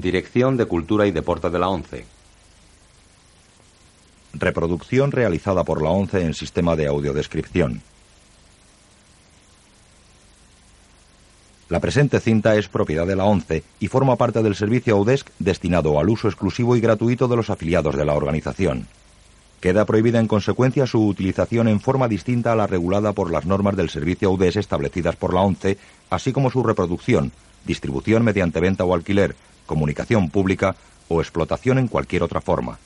Dirección de Cultura y Deporte de la ONCE. Reproducción realizada por la ONCE en sistema de audiodescripción. La presente cinta es propiedad de la ONCE y forma parte del servicio AUDESC destinado al uso exclusivo y gratuito de los afiliados de la organización. Queda prohibida en consecuencia su utilización en forma distinta a la regulada por las normas del servicio AUDES establecidas por la ONCE, así como su reproducción, distribución mediante venta o alquiler, comunicación pública o explotación en cualquier otra forma.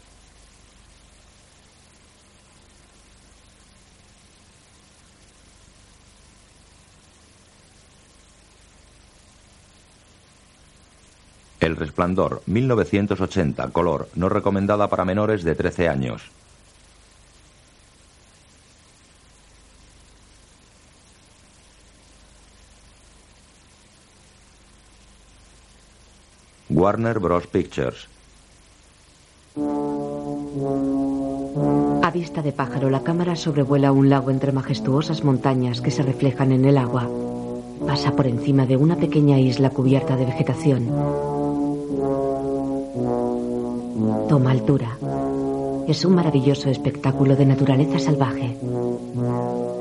El Resplandor, 1980, color, no recomendada para menores de 13 años. Warner Bros. Pictures. A vista de pájaro, la cámara sobrevuela un lago entre majestuosas montañas que se reflejan en el agua. Pasa por encima de una pequeña isla cubierta de vegetación. Toma altura. Es un maravilloso espectáculo de naturaleza salvaje.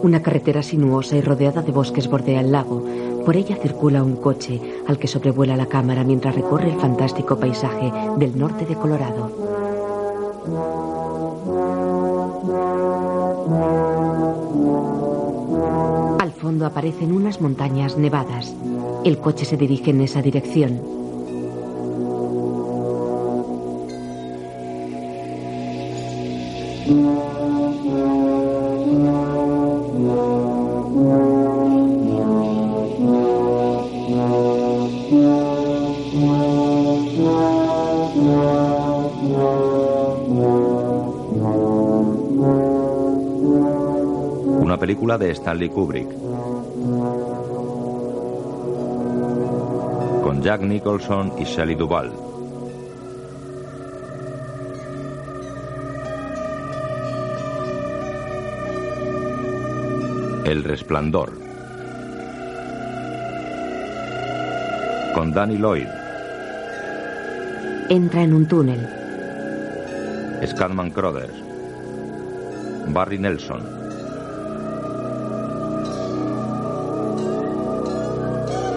Una carretera sinuosa y rodeada de bosques bordea el lago. Por ella circula un coche al que sobrevuela la cámara mientras recorre el fantástico paisaje del norte de Colorado. Al fondo aparecen unas montañas nevadas. El coche se dirige en esa dirección. Película de Stanley Kubrick. Con Jack Nicholson y Shelley Duvall. El Resplandor. Con Danny Lloyd, Entra en un túnel. Scatman Crothers, Barry Nelson,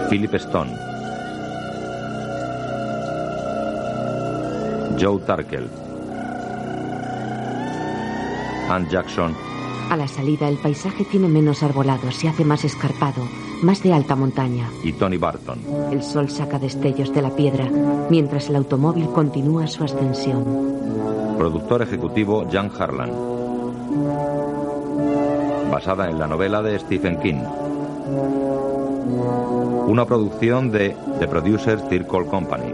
Philip Stone, Joe Tarkel, Ann Jackson A la salida el paisaje tiene menos arbolado, se hace más escarpado, más de alta montaña. y Tony Barton. El sol saca destellos de la piedra, mientras el automóvil continúa su ascensión. Productor ejecutivo Jan Harlan. Basada en la novela de Stephen King. Una producción de The Producers Circle Company.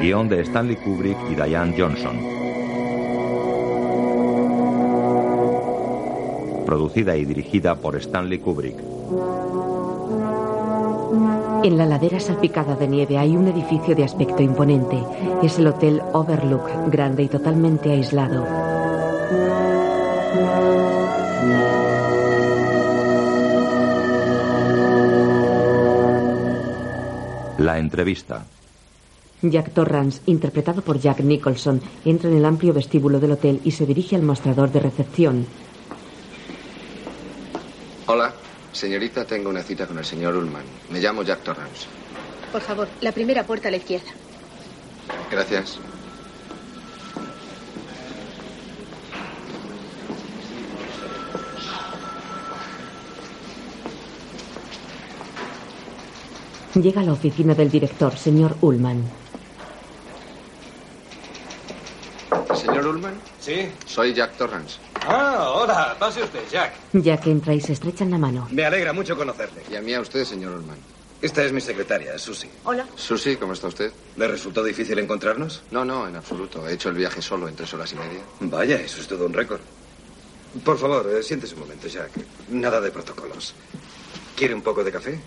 Guión de Stanley Kubrick y Diane Johnson. Producida y dirigida por Stanley Kubrick. En la ladera salpicada de nieve hay un edificio de aspecto imponente. Es el Hotel Overlook, grande y totalmente aislado. La entrevista. Jack Torrance, interpretado por Jack Nicholson, entra en el amplio vestíbulo del hotel y se dirige al mostrador de recepción. Hola, señorita, tengo una cita con el señor Ullman. Me llamo Jack Torrance. Por favor, la primera puerta a la izquierda. Gracias. Llega a la oficina del director, señor Ullman. ¿Señor Ullman? Sí. Soy Jack Torrance. Ah, hola, pase usted, Jack. Jack entra y se estrechan la mano. Me alegra mucho conocerle. Y a mí a usted, señor Ullman. Esta es mi secretaria, Susie. Hola. Susi, ¿cómo está usted? ¿Le resultó difícil encontrarnos? No, no, en absoluto. He hecho el viaje solo en tres horas y media. Vaya, eso es todo un récord. Por favor, eh, siéntese un momento, Jack. Nada de protocolos. ¿Quiere un poco de café?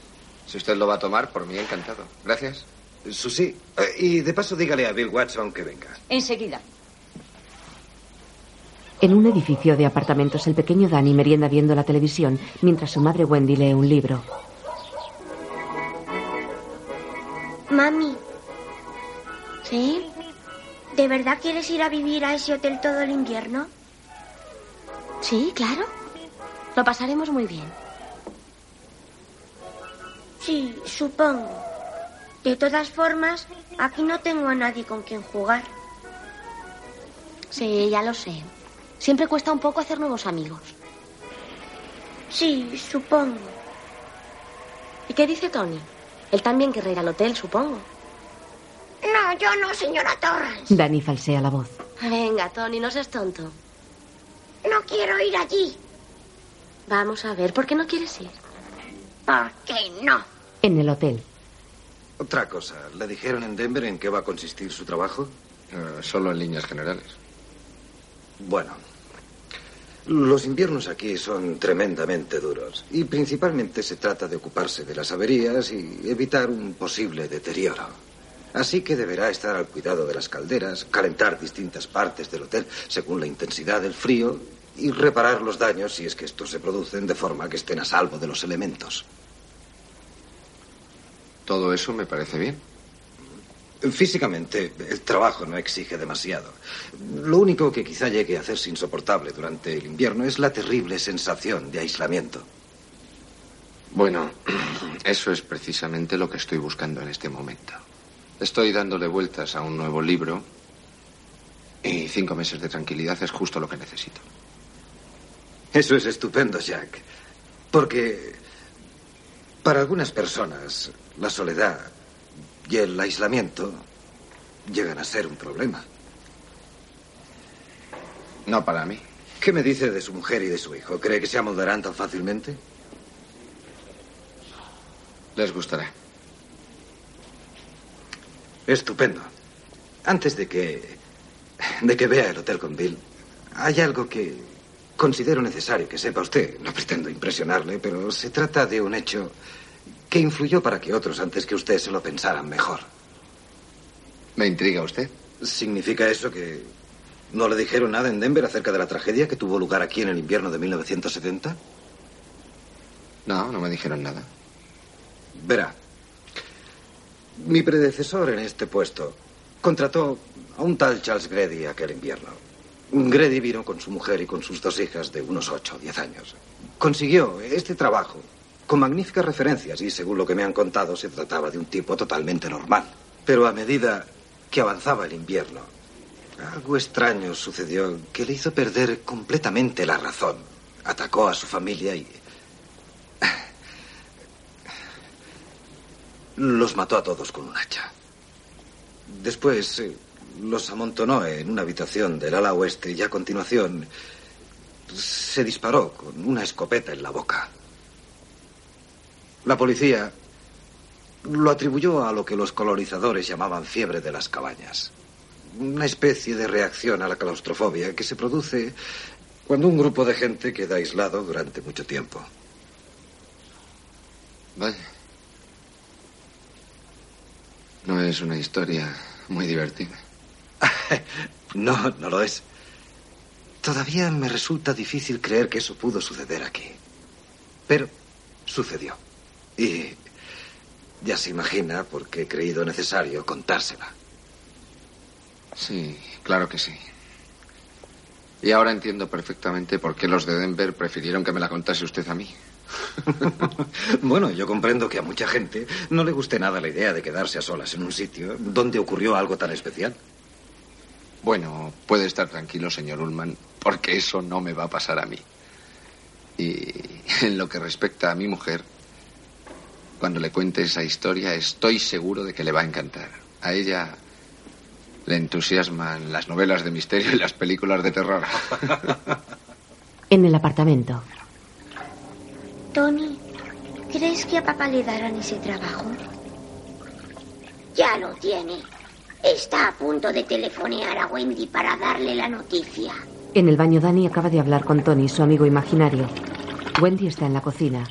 Si usted lo va a tomar, por mí encantado. Gracias. Susie, eh, y de paso dígale a Bill Watson que venga. Enseguida. En un edificio de apartamentos, el pequeño Danny merienda viendo la televisión mientras su madre Wendy lee un libro. Mami, ¿Sí? ¿De verdad quieres ir a vivir a ese hotel todo el invierno? Sí, claro. Lo pasaremos muy bien. Sí, supongo. De todas formas, aquí no tengo a nadie con quien jugar. Sí, ya lo sé. Siempre cuesta un poco hacer nuevos amigos. Sí, supongo. ¿Y qué dice Tony? Él también querrá ir al hotel, supongo. No, yo no, señora Torres. Dani falsea la voz. Venga, Tony, no seas tonto. No quiero ir allí. Vamos a ver, ¿por qué no quieres ir? ¿Por qué no? En el hotel. Otra cosa, ¿le dijeron en Denver en qué va a consistir su trabajo? Eh, solo en líneas generales. Bueno, los inviernos aquí son tremendamente duros y principalmente se trata de ocuparse de las averías y evitar un posible deterioro. Así que deberá estar al cuidado de las calderas, calentar distintas partes del hotel según la intensidad del frío y reparar los daños si es que estos se producen de forma que estén a salvo de los elementos. Todo eso me parece bien. Físicamente, el trabajo no exige demasiado. Lo único que quizá llegue a hacerse insoportable durante el invierno es la terrible sensación de aislamiento. Bueno, eso es precisamente lo que estoy buscando en este momento. Estoy dándole vueltas a un nuevo libro y cinco meses de tranquilidad es justo lo que necesito. Eso es estupendo, Jack. Porque para algunas personas la soledad y el aislamiento llegan a ser un problema. No para mí. ¿Qué me dice de su mujer y de su hijo? ¿Cree que se amoldarán tan fácilmente? Les gustará. Estupendo. Antes de que. de que vea el hotel con Bill, hay algo que considero necesario que sepa usted. No pretendo impresionarle, pero se trata de un hecho que influyó para que otros antes que usted se lo pensaran mejor. ¿Me intriga usted? ¿Significa eso que no le dijeron nada en Denver acerca de la tragedia que tuvo lugar aquí en el invierno de 1970? No, no me dijeron nada. Verá, mi predecesor en este puesto contrató a un tal Charles Grady aquel invierno. Grady vino con su mujer y con sus dos hijas de unos ocho o diez años. Consiguió este trabajo con magníficas referencias y según lo que me han contado se trataba de un tipo totalmente normal. Pero a medida que avanzaba el invierno, algo extraño sucedió que le hizo perder completamente la razón. Atacó a su familia y... Los mató a todos con un hacha. Después eh, los amontonó en una habitación del ala oeste y a continuación se disparó con una escopeta en la boca. La policía lo atribuyó a lo que los colonizadores llamaban fiebre de las cabañas. Una especie de reacción a la claustrofobia que se produce cuando un grupo de gente queda aislado durante mucho tiempo. Vaya. No es una historia muy divertida. no, no lo es. Todavía me resulta difícil creer que eso pudo suceder aquí. Pero sucedió. Y ya se imagina por qué he creído necesario contársela. Sí, claro que sí. Y ahora entiendo perfectamente por qué los de Denver prefirieron que me la contase usted a mí. bueno, yo comprendo que a mucha gente no le guste nada la idea de quedarse a solas en un sitio donde ocurrió algo tan especial. Bueno, puede estar tranquilo, señor Ullman, porque eso no me va a pasar a mí. Y en lo que respecta a mi mujer, cuando le cuente esa historia, estoy seguro de que le va a encantar. A ella le entusiasman las novelas de misterio y las películas de terror. En el apartamento. Tony, ¿crees que a papá le darán ese trabajo? Ya lo tiene. Está a punto de telefonear a Wendy para darle la noticia. En el baño, Dani acaba de hablar con Tony, su amigo imaginario. Wendy está en la cocina.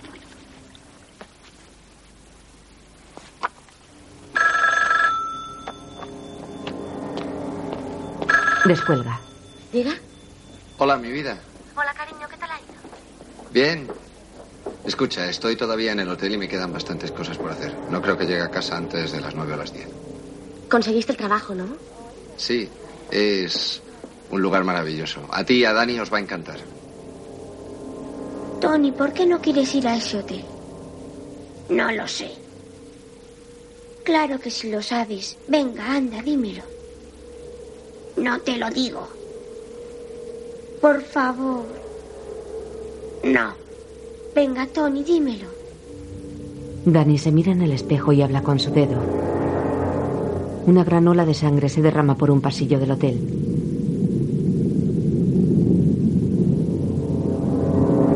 Descuelga. Diga. Hola, mi vida. Hola, cariño, ¿qué tal ha ido? Bien. Escucha, estoy todavía en el hotel y me quedan bastantes cosas por hacer. No creo que llegue a casa antes de las nueve o las diez. Conseguiste el trabajo, ¿no? Sí, es un lugar maravilloso. A ti y a Dani os va a encantar. Tony, ¿por qué no quieres ir a ese hotel? No lo sé. Claro que sí lo sabes. Venga, anda, dímelo. No te lo digo. Por favor. No. Venga, Tony, dímelo. Dani se mira en el espejo y habla con su dedo. Una gran ola de sangre se derrama por un pasillo del hotel.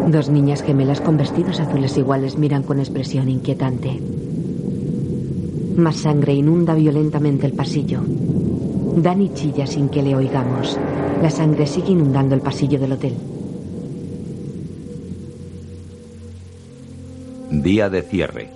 Dos niñas gemelas con vestidos azules iguales miran con expresión inquietante. Más sangre inunda violentamente el pasillo. Dani chilla sin que le oigamos. La sangre sigue inundando el pasillo del hotel. Día de cierre.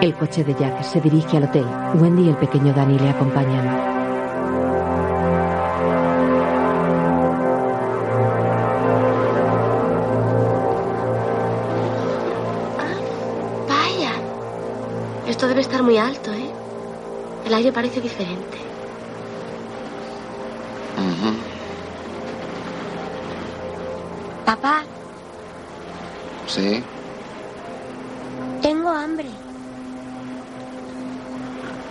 El coche de Jack se dirige al hotel. Wendy y el pequeño Danny le acompañan. Esto debe estar muy alto, ¿eh? El aire parece diferente. Ujú. Papá, Sí. tengo hambre.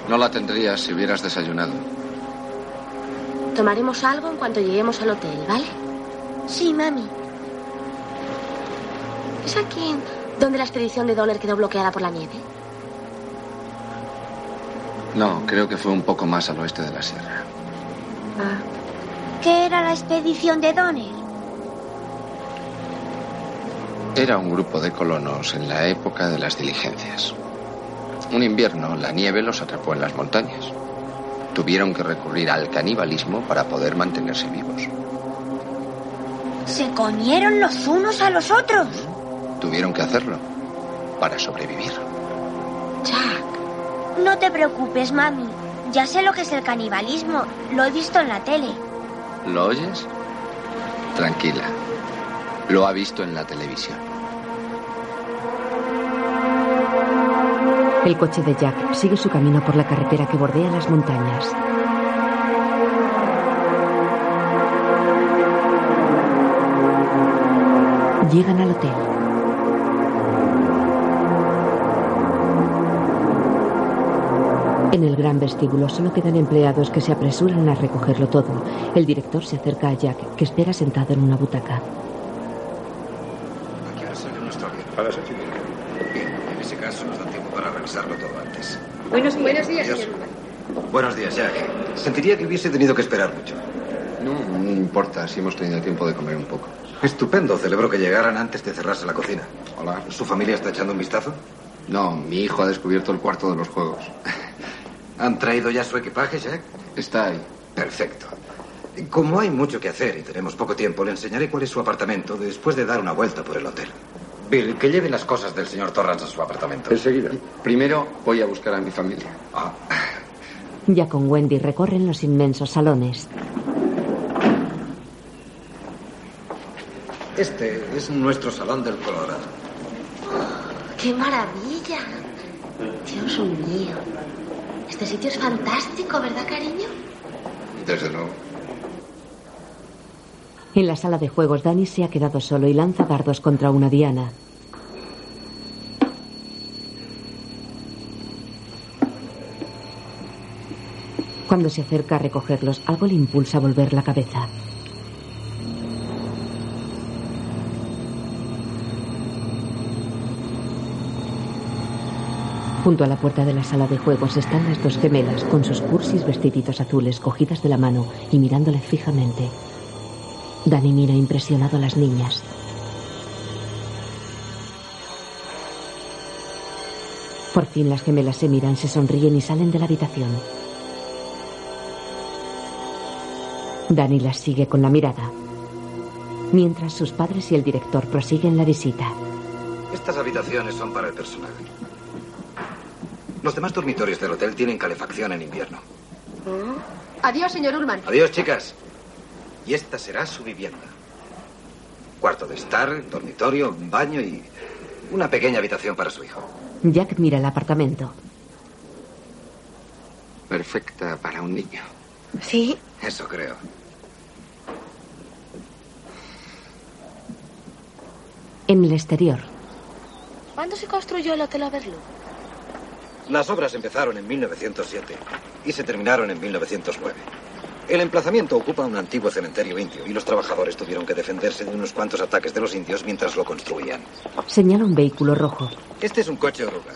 No la tendrías si hubieras desayunado. Tomaremos algo en cuanto lleguemos al hotel, ¿vale? Sí, mami. ¿Es aquí donde la expedición de Donner quedó bloqueada por la nieve? No, creo que fue un poco más al oeste de la sierra. ¿Qué era la expedición de Donner? Era un grupo de colonos en la época de las diligencias. Un invierno, la nieve los atrapó en las montañas. Tuvieron que recurrir al canibalismo para poder mantenerse vivos. Se comieron los unos a los otros. Tuvieron que hacerlo para sobrevivir. No te preocupes, mami. Ya sé lo que es el canibalismo. Lo he visto en la tele. ¿Lo oyes? Tranquila. Lo ha visto en la televisión. El coche de Jack sigue su camino por la carretera que bordea las montañas. Llegan al hotel. En el gran vestíbulo solo quedan empleados que se apresuran a recogerlo todo. El director se acerca a Jack, que espera sentado en una butaca. Aquí ha salido nuestro avión. A las ocho y media. Bien, en ese caso nos da tiempo para revisarlo todo antes. Buenos, buenos días, señor Urban. Buenos días, Jack. Sentiría que hubiese tenido que esperar mucho. No, no importa si hemos tenido tiempo de comer un poco. Estupendo. Celebro que llegaran antes de cerrarse la cocina. Hola. ¿Su familia está echando un vistazo? No, mi hijo ha descubierto el cuarto de los juegos. ¿Han traído ya su equipaje, Jack? Está ahí. Perfecto. Como hay mucho que hacer y tenemos poco tiempo, le enseñaré cuál es su apartamento después de dar una vuelta por el hotel. Bill, que lleve las cosas del señor Torrance a su apartamento. Enseguida. Primero voy a buscar a mi familia. Ah, Ya con Wendy recorren los inmensos salones. este es nuestro salón del Colorado. ¡Qué maravilla! Dios mío. Este sitio es fantástico, ¿verdad, cariño? Desde luego. En la sala de juegos, Danny se ha quedado solo y lanza dardos contra una diana. Cuando se acerca a recogerlos, algo le impulsa a volver la cabeza. Junto a la puerta de la sala de juegos están las dos gemelas con sus cursis vestiditos azules cogidas de la mano y mirándole fijamente. Danny mira impresionado a las niñas. Por fin las gemelas se miran, se sonríen y salen de la habitación. Danny las sigue con la mirada. Mientras sus padres y el director prosiguen la visita. Estas habitaciones son para el personal. Los demás dormitorios del hotel tienen calefacción en invierno. Adiós, señor Ullman. Adiós, chicas. Y esta será su vivienda. Cuarto de estar, dormitorio, baño y una pequeña habitación para su hijo. Jack mira el apartamento. Perfecta para un niño. Sí. Eso creo. En el exterior, ¿Cuándo se construyó el Hotel Overlook? Las obras empezaron en 1907 y se terminaron en 1909. El emplazamiento ocupa un antiguo cementerio indio y los trabajadores tuvieron que defenderse de unos cuantos ataques de los indios mientras lo construían. señala un vehículo rojo. Este es un coche oruga.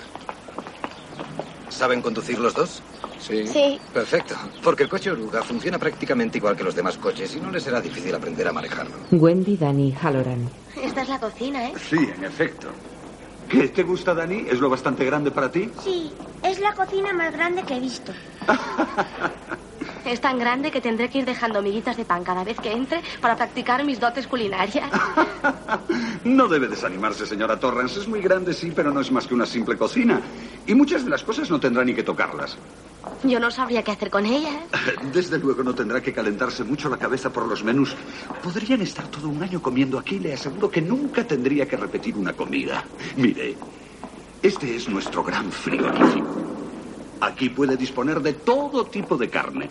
¿Saben conducir los dos? Sí. Sí. Perfecto, porque el coche oruga funciona prácticamente igual que los demás coches y no les será difícil aprender a manejarlo. Wendy, Danny Halloran. Esta es la cocina, ¿eh? Sí, en efecto. ¿Qué te gusta, Dani? ¿Es lo bastante grande para ti? Sí, es la cocina más grande que he visto. Es tan grande que tendré que ir dejando miguitas de pan cada vez que entre para practicar mis dotes culinarias. No debe desanimarse, señora Torrance. Es muy grande, sí, pero no es más que una simple cocina. Y muchas de las cosas no tendrá ni que tocarlas. Yo no sabría qué hacer con ellas. Desde luego no tendrá que calentarse mucho la cabeza por los menús. Podrían estar todo un año comiendo aquí. Le aseguro que nunca tendría que repetir una comida. Mire, este es nuestro gran frigorífico. Aquí puede disponer de todo tipo de carne.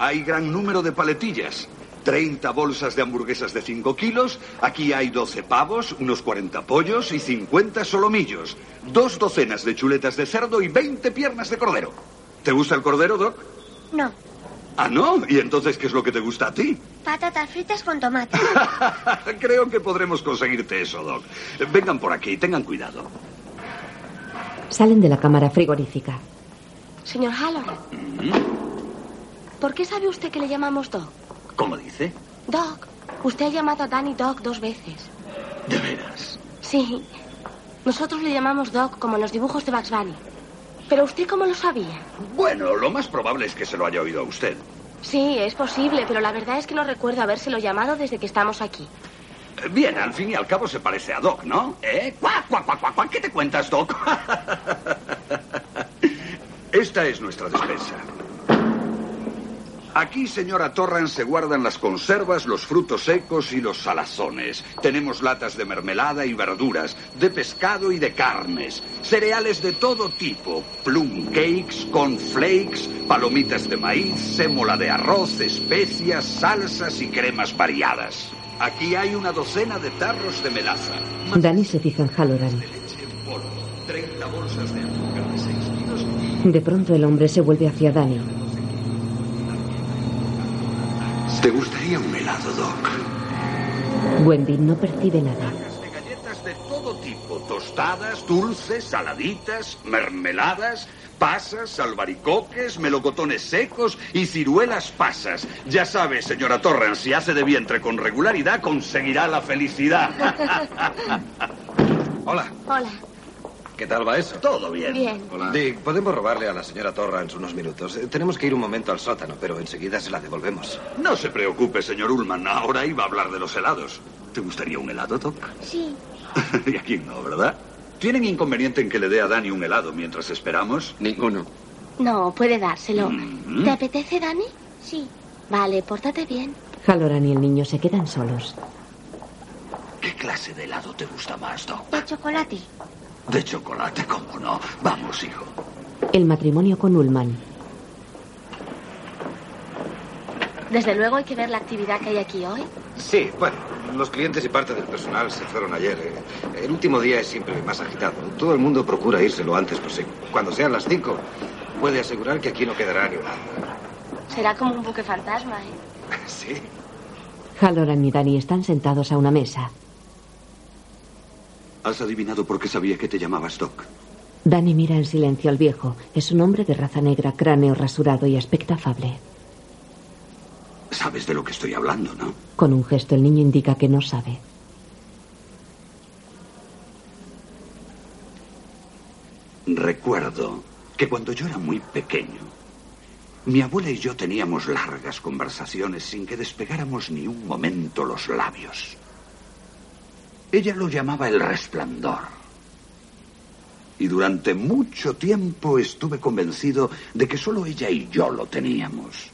Hay gran número de paletillas. 30 bolsas de hamburguesas de 5 kilos. Aquí hay 12 pavos, unos 40 pollos y 50 solomillos. Dos docenas de chuletas de cerdo y 20 piernas de cordero. ¿Te gusta el cordero, Doc? No, Ah, ¿no? ¿Y entonces qué es lo que te gusta a ti? patatas fritas con tomate. Creo que podremos conseguirte eso, Doc. Vengan por aquí, tengan cuidado. Salen de la cámara frigorífica. Señor Halloran, ¿por qué sabe usted que le llamamos Doc? ¿Cómo dice? Doc, usted ha llamado a Danny Doc dos veces. De veras. Sí. Nosotros le llamamos Doc como en los dibujos de Bugs Bunny. ¿Pero usted cómo lo sabía? Bueno, lo más probable es que se lo haya oído a usted. Sí, es posible, pero la verdad es que no recuerdo habérselo llamado desde que estamos aquí. Eh, Bien, al fin y al cabo se parece a Doc, ¿no? ¿Eh? ¡Cuac, cuac, cuac, cuac, cuac! ¿Qué te cuentas, Doc? Esta es nuestra despensa. Aquí, señora Torran, se guardan las conservas, los frutos secos y los salazones. Tenemos latas de mermelada y verduras, de pescado y de carnes, cereales de todo tipo, plum cakes, cornflakes, palomitas de maíz, sémola de arroz, especias, salsas y cremas variadas. Aquí hay una docena de tarros de melaza, Danny se fija en Halloran. leche en polvo, 30 bolsas de azúcar de 6 kilos y De pronto el hombre se vuelve hacia Danny. ¿Te gustaría un helado, Doc? Wendy no percibe nada. de galletas de todo tipo, tostadas, dulces, saladitas, mermeladas, pasas, albaricoques, melocotones secos y ciruelas pasas. Ya sabe, señora Torrance, si hace de vientre con regularidad, conseguirá la felicidad. Hola, Hola. ¿Qué tal va eso? Todo bien. Bien. Hola. Dick, podemos robarle a la señora Torrance unos minutos. Eh, Tenemos que ir un momento al sótano, pero enseguida se la devolvemos. No se preocupe, señor Ullman. Ahora iba a hablar de los helados. ¿Te gustaría un helado, Doc? Sí, y aquí no, ¿verdad? ¿Tienen inconveniente en que le dé a Dani un helado mientras esperamos? Ninguno. No, puede dárselo. Mm. ¿Te apetece, Danny? sí. Vale, pórtate bien. Halloran y el niño se quedan solos. ¿Qué clase de helado te gusta más, Doc? De chocolate. De chocolate, cómo no. Vamos, hijo. El matrimonio con Ullman. Desde luego hay que ver la actividad que hay aquí hoy. Sí, bueno, los clientes y parte del personal se fueron ayer. eh. El último día es siempre más agitado. Todo el mundo procura irse lo antes posible. Cuando sean las cinco, puede asegurar que aquí no quedará ni una. Será como un buque fantasma, ¿eh? Sí. Halloran y Danny están sentados a una mesa. Has adivinado por qué sabía que te llamabas Doc. Danny mira en silencio al viejo. Es un hombre de raza negra, cráneo rasurado y aspecto afable. Sabes de lo que estoy hablando, ¿no? Con un gesto el niño indica que no sabe. Recuerdo que cuando yo era muy pequeño, mi abuela y yo teníamos largas conversaciones sin que despegáramos ni un momento los labios. Ella lo llamaba el resplandor. Y durante mucho tiempo estuve convencido de que solo ella y yo lo teníamos.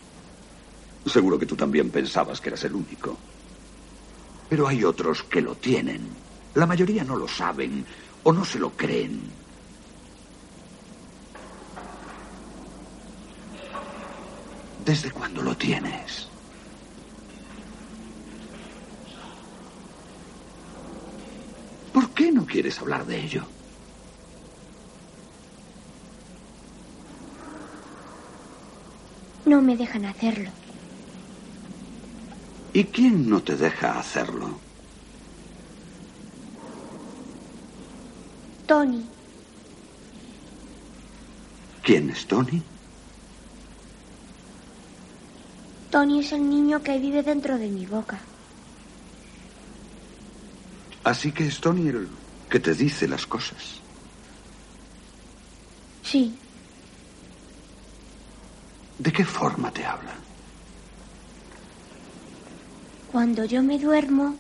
Seguro que tú también pensabas que eras el único. Pero hay otros que lo tienen. La mayoría no lo saben o no se lo creen. ¿Desde cuándo lo tienes? ¿Por qué no quieres hablar de ello? No me dejan hacerlo. ¿Y quién no te deja hacerlo? Tony. ¿Quién es Tony? Tony es el niño que vive dentro de mi boca. Así que es Tony el que te dice las cosas. Sí. ¿De qué forma te habla? Cuando yo me duermo,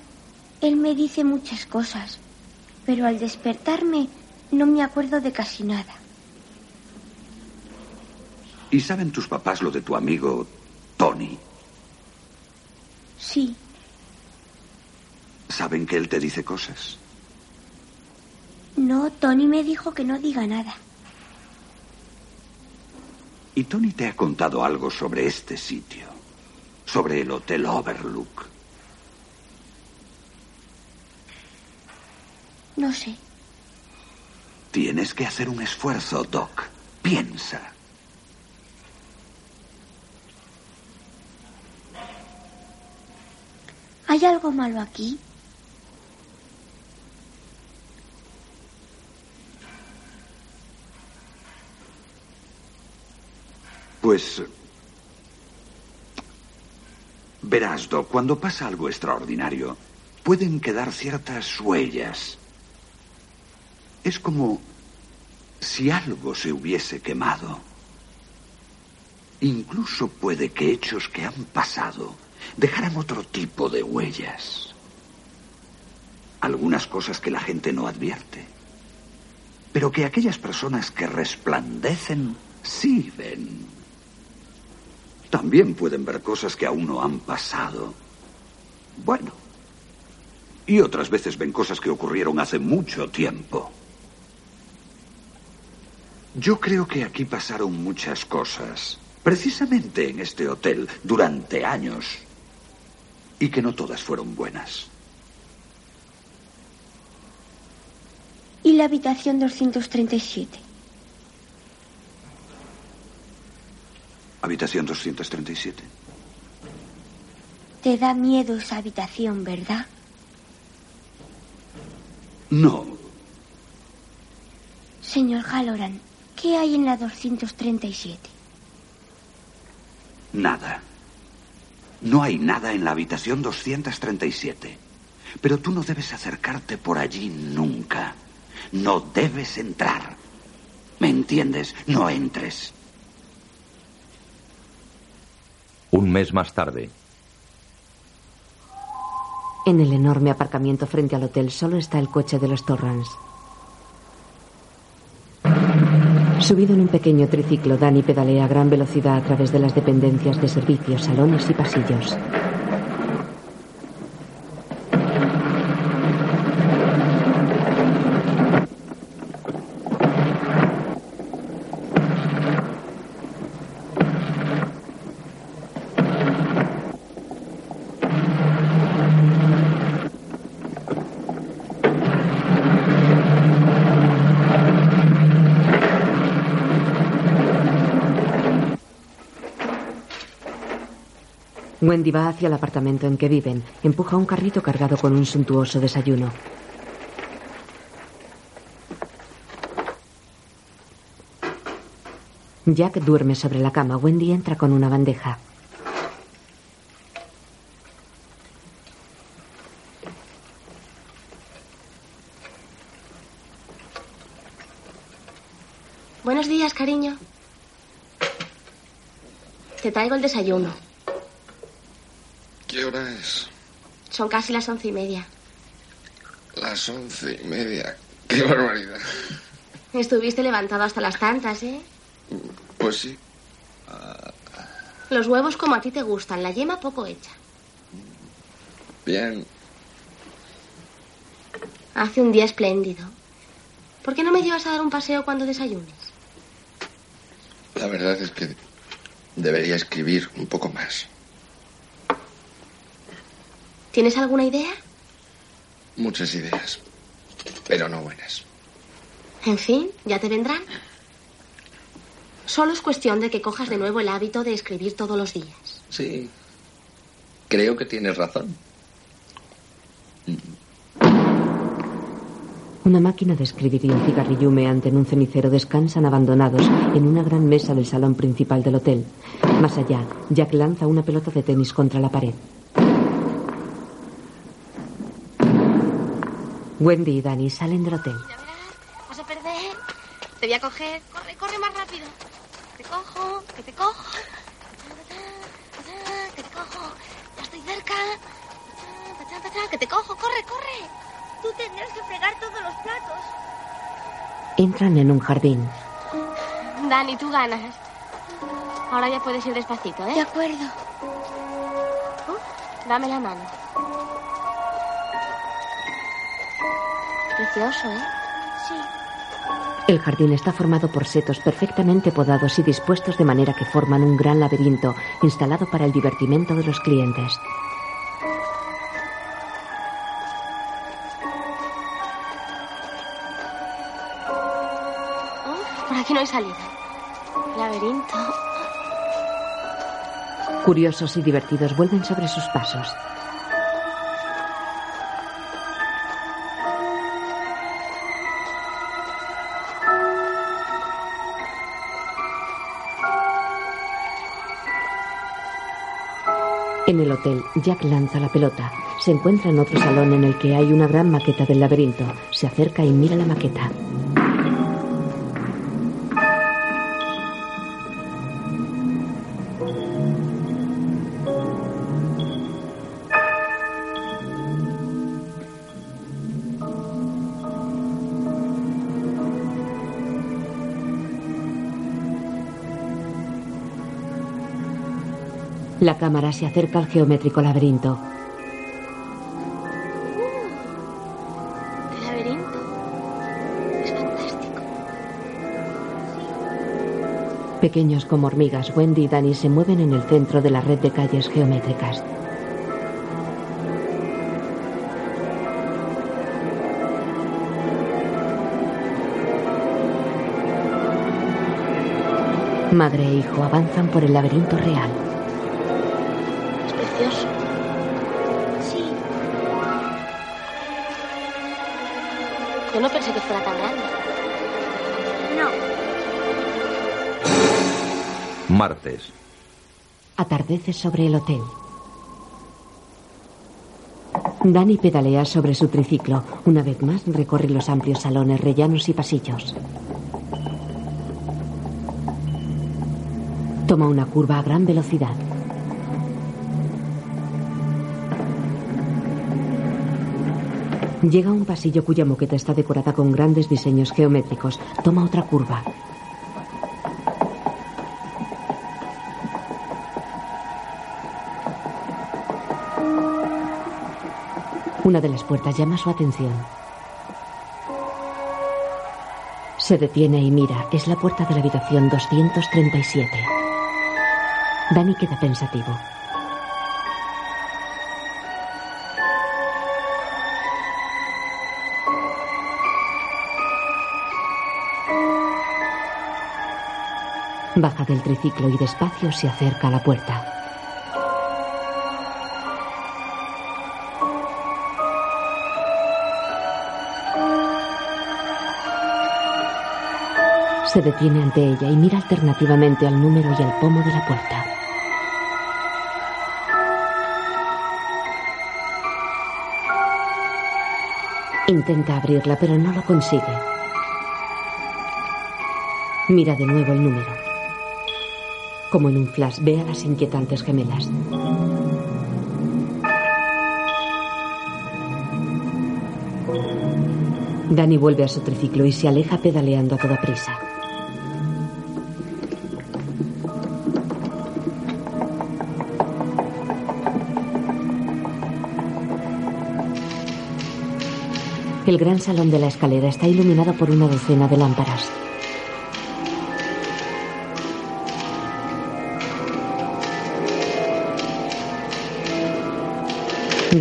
él me dice muchas cosas, pero al despertarme no me acuerdo de casi nada. ¿Y saben tus papás lo de tu amigo Tony? Sí, ¿Saben que él te dice cosas? no, Tony me dijo que no diga nada. ¿Y Tony te ha contado algo sobre este sitio? Sobre el Hotel Overlook. No sé. Tienes que hacer un esfuerzo, Doc. Piensa. ¿Hay algo malo aquí? Pues... Verás, Doc, cuando pasa algo extraordinario, pueden quedar ciertas huellas. Es como si algo se hubiese quemado. Incluso puede que hechos que han pasado dejaran otro tipo de huellas. Algunas cosas que la gente no advierte. Pero que aquellas personas que resplandecen sí ven. También pueden ver cosas que aún no han pasado. Bueno. Y otras veces ven cosas que ocurrieron hace mucho tiempo. Yo creo que aquí pasaron muchas cosas, precisamente en este hotel, durante años, y que no todas fueron buenas. ¿Y la habitación 237? Habitación 237. Te da miedo esa habitación, ¿verdad? No, Señor Halloran, ¿qué hay en la 237? nada. No hay nada en la habitación 237. Pero tú no debes acercarte por allí nunca. No debes entrar. ¿Me entiendes? No entres. Un mes más tarde, En el enorme aparcamiento frente al hotel solo está el coche de los Torrans. Subido en un pequeño triciclo, Danny pedalea a gran velocidad a través de las dependencias de servicios, salones y pasillos. Wendy va hacia el apartamento en que viven. Empuja un carrito cargado con un suntuoso desayuno. Jack duerme sobre la cama. Wendy entra con una bandeja. Buenos días, cariño. Te traigo el desayuno. ¿Qué hora es? Son casi las once y media. Las once y media. ¡Qué barbaridad! Estuviste levantado hasta las tantas, ¿eh? Pues sí. Los huevos como a ti te gustan, la yema poco hecha. Bien. Hace un día espléndido. ¿Por qué no me llevas a dar un paseo cuando desayunes? La verdad es que debería escribir un poco más. ¿Tienes alguna idea? Muchas ideas, pero no buenas. En fin, ya te vendrán. Solo es cuestión de que cojas de nuevo el hábito de escribir todos los días. Sí, creo que tienes razón. Una máquina de escribir y un cigarrillo humeante en un cenicero descansan abandonados en una gran mesa del salón principal del hotel. Más allá, Jack lanza una pelota de tenis contra la pared. Wendy y Danny salen del hotel. Ya verás, vas a perder. Te voy a coger. Corre, corre más rápido. Te cojo, que te cojo. Que te cojo. Ya estoy cerca. Que te cojo, corre, corre. Tú tendrás que fregar todos los platos. Entran en un jardín. Dani, tú ganas. Ahora ya puedes ir despacito, De ¿eh? acuerdo. Dame la mano. Precioso, ¿eh? Sí. El jardín está formado por setos perfectamente podados y dispuestos de manera que forman un gran laberinto instalado para el divertimento de los clientes. Oh, por aquí no hay salida. Laberinto. Curiosos y divertidos vuelven sobre sus pasos. En el hotel, Jack lanza la pelota. Se encuentra en otro salón en el que hay una gran maqueta del laberinto. Se acerca y mira la maqueta. La cámara se acerca al geométrico laberinto. Pequeños como hormigas, Wendy y Danny se mueven en el centro de la red de calles geométricas. Madre e hijo avanzan por el laberinto real. Es precioso. Sí. Yo no pensé que fuera tan grande. No. Martes. Atardece sobre el hotel. Danny pedalea sobre su triciclo. Una vez más recorre los amplios salones, rellanos y pasillos. Toma una curva a gran velocidad. Llega a un pasillo cuya moqueta está decorada con grandes diseños geométricos. Toma otra curva. Una de las puertas llama su atención. Se detiene y mira. Es la puerta de la habitación 237. Danny queda pensativo. Baja del triciclo y despacio se acerca a la puerta. Se detiene ante ella y mira alternativamente al número y al pomo de la puerta. Intenta abrirla, pero no lo consigue. Mira de nuevo el número. Como en un flash, ve a las inquietantes gemelas. Danny vuelve a su triciclo y se aleja pedaleando a toda prisa. El gran salón de la escalera está iluminado por una docena de lámparas.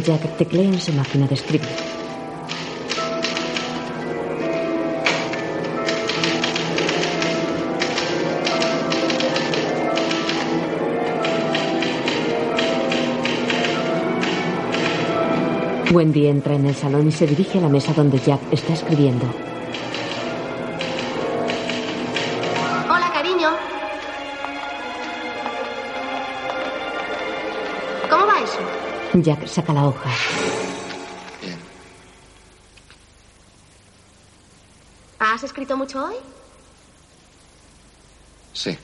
Jack teclea en su máquina de escribir. Wendy entra en el salón y se dirige a la mesa donde Jack está escribiendo. Jack saca la hoja. Bien. ¿Has escrito mucho hoy? Sí.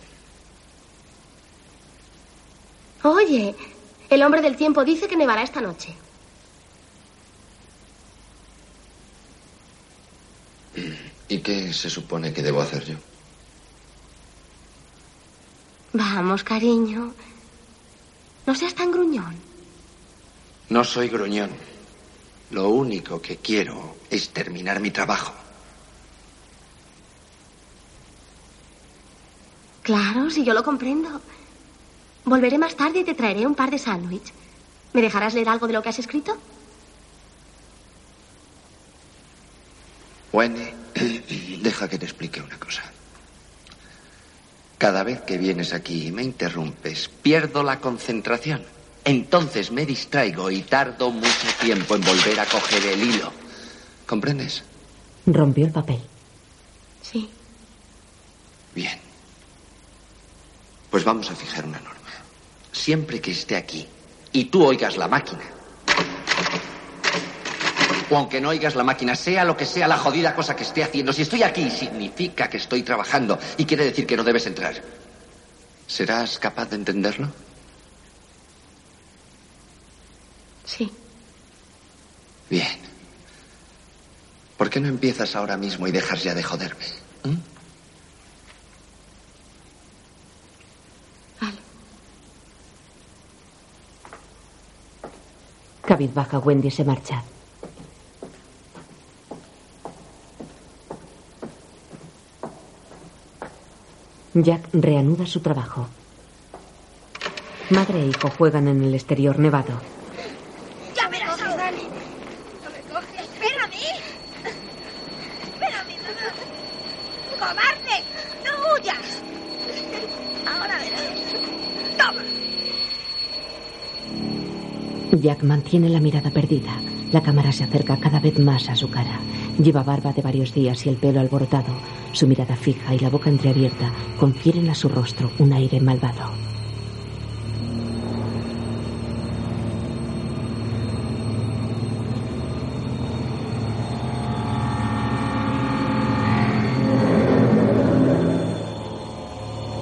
Oye, el hombre del tiempo dice que nevará esta noche. ¿Y qué se supone que debo hacer yo? Vamos, cariño. No seas tan gruñón. No soy gruñón. Lo único que quiero es terminar mi trabajo. Claro, si yo lo comprendo. Volveré más tarde y te traeré un par de sándwich. ¿Me dejarás leer algo de lo que has escrito? Wendy, deja que te explique una cosa. Cada vez que vienes aquí y me interrumpes, pierdo la concentración. Entonces me distraigo y tardo mucho tiempo en volver a coger el hilo. ¿Comprendes? Rompió el papel. Sí. Bien. Pues vamos a fijar una norma. Siempre que esté aquí y tú oigas la máquina, o aunque no oigas la máquina, sea lo que sea la jodida cosa que esté haciendo, si estoy aquí significa que estoy trabajando y quiere decir que no debes entrar. ¿Serás capaz de entenderlo? Sí. Bien. ¿Por qué no empiezas ahora mismo y dejas ya de joderme? ¿Mm? Vale. Cabizbaja, Wendy se marcha. Jack reanuda su trabajo. Madre e hijo juegan en el exterior nevado. Ya verás ahora. No me coges. Espérame. Espérame, mamá. ¡Cobarde! ¡No huyas! Ahora verás. Toma. Jack mantiene la mirada perdida. La cámara se acerca cada vez más a su cara. Lleva barba de varios días y el pelo alborotado. Su mirada fija y la boca entreabierta confieren a su rostro un aire malvado.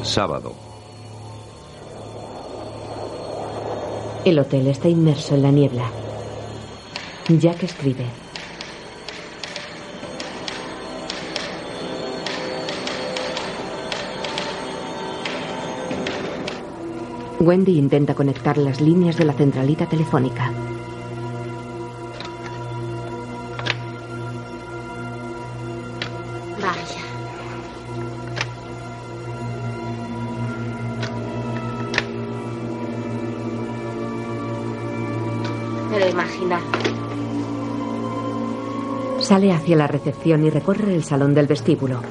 Sábado. El hotel está inmerso en la niebla. Jack escribe. Wendy intenta conectar las líneas de la centralita telefónica. Sale hacia la recepción y recorre el salón del vestíbulo.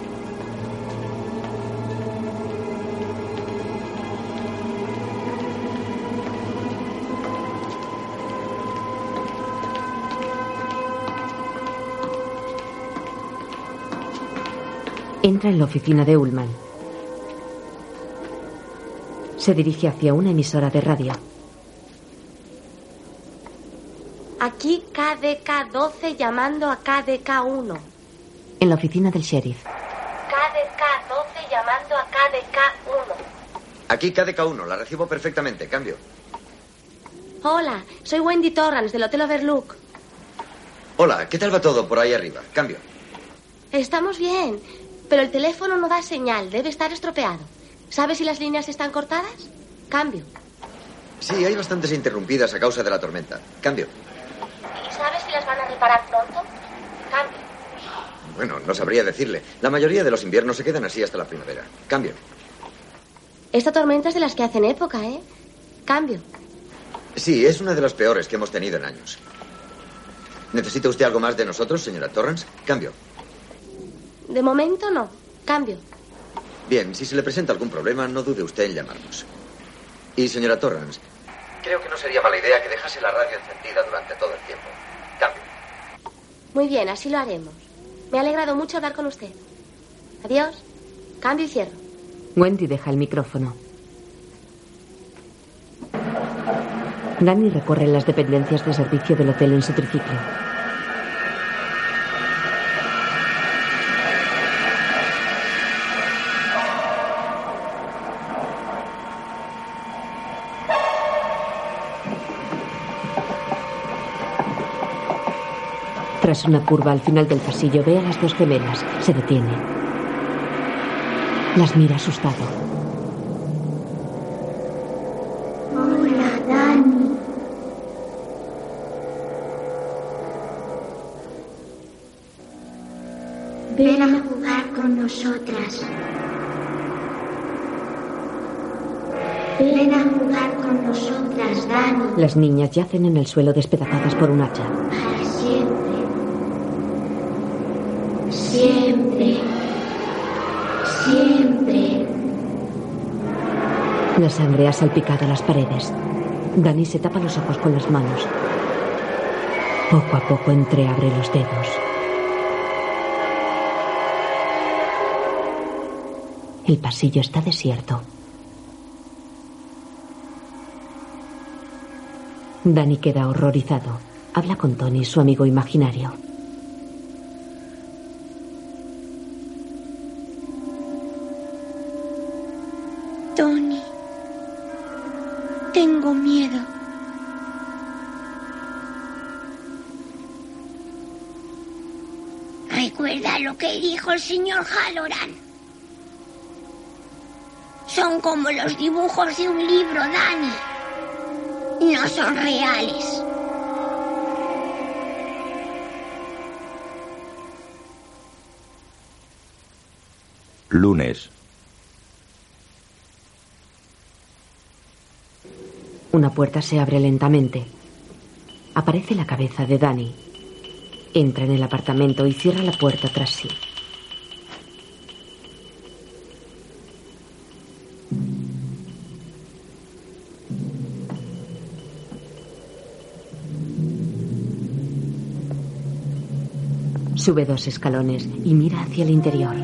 Entra en la oficina de Ullman. Se dirige hacia una emisora de radio. Aquí KDK 12 llamando a KDK 1. En la oficina del sheriff. KDK 12 llamando a KDK 1. Aquí KDK1, la recibo perfectamente. Cambio. Hola, soy Wendy Torrance del Hotel Overlook. Hola, ¿qué tal va todo por ahí arriba? Cambio. Estamos bien, pero el teléfono no da señal, debe estar estropeado. ¿Sabes si las líneas están cortadas? Cambio. Sí, hay bastantes interrumpidas a causa de la tormenta. Cambio. ¿Y sabes si las van a reparar pronto? Cambio. Bueno, no sabría decirle. La mayoría de los inviernos se quedan así hasta la primavera. Cambio. Esta tormenta es de las que hacen época, ¿eh? Cambio. Sí, es una de las peores que hemos tenido en años. ¿Necesita usted algo más de nosotros, señora Torrance? Cambio. De momento no. Cambio. Bien, si se le presenta algún problema, no dude usted en llamarnos. Y señora Torrance, creo que no sería mala idea que dejase la radio encendida durante todo el tiempo. Muy bien, así lo haremos. Me ha alegrado mucho hablar con usted. Adiós. Cambio y cierro. Wendy deja el micrófono. Danny recorre las dependencias de servicio del hotel en su triciclo. Tras una curva al final del pasillo ve a las dos gemelas. Se detiene. Las mira asustado. Hola, Dani. Ven a jugar con nosotras. Ven a jugar con nosotras, Dani. Las niñas yacen en el suelo despedazadas por un hacha. Para siempre. Siempre. Siempre. La sangre ha salpicado las paredes. Danny se tapa los ojos con las manos. Poco a poco entreabre los dedos. El pasillo está desierto. Danny queda horrorizado. Habla con Tony, su amigo imaginario. Señor Halloran. Son como los dibujos de un libro, Dani. No son reales. Lunes. Una puerta se abre lentamente. Aparece la cabeza de Danny. Entra en el apartamento y cierra la puerta tras sí. Sube dos escalones y mira hacia el interior.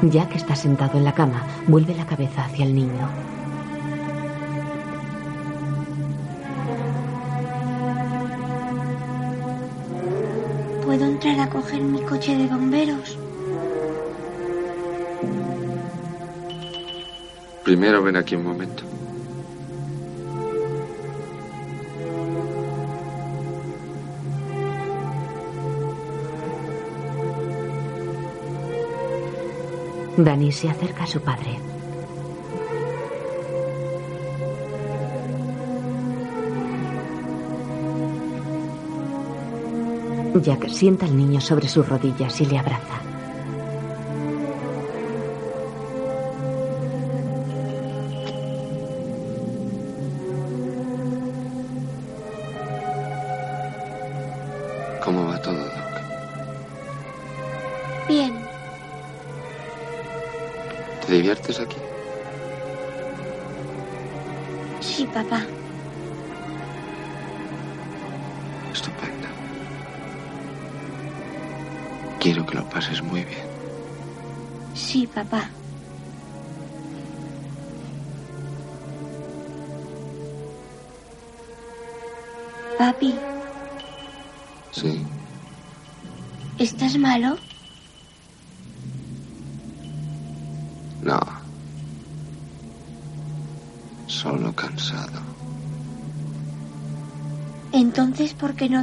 Jack está sentado en la cama. Vuelve la cabeza hacia el niño. ¿Puedo entrar a coger mi coche de bomberos? Primero ven aquí un momento. Danny se acerca a su padre. Jack sienta al niño sobre sus rodillas y le abraza.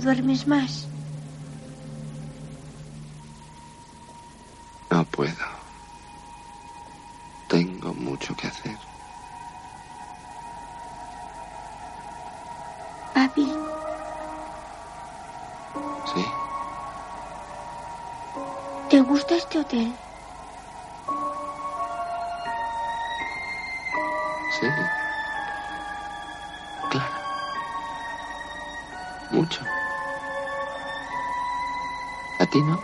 duermes más? No puedo. Tengo mucho que hacer. Papi. Sí. ¿Te gusta este hotel? Sí. Claro. Mucho. ¿A ti no?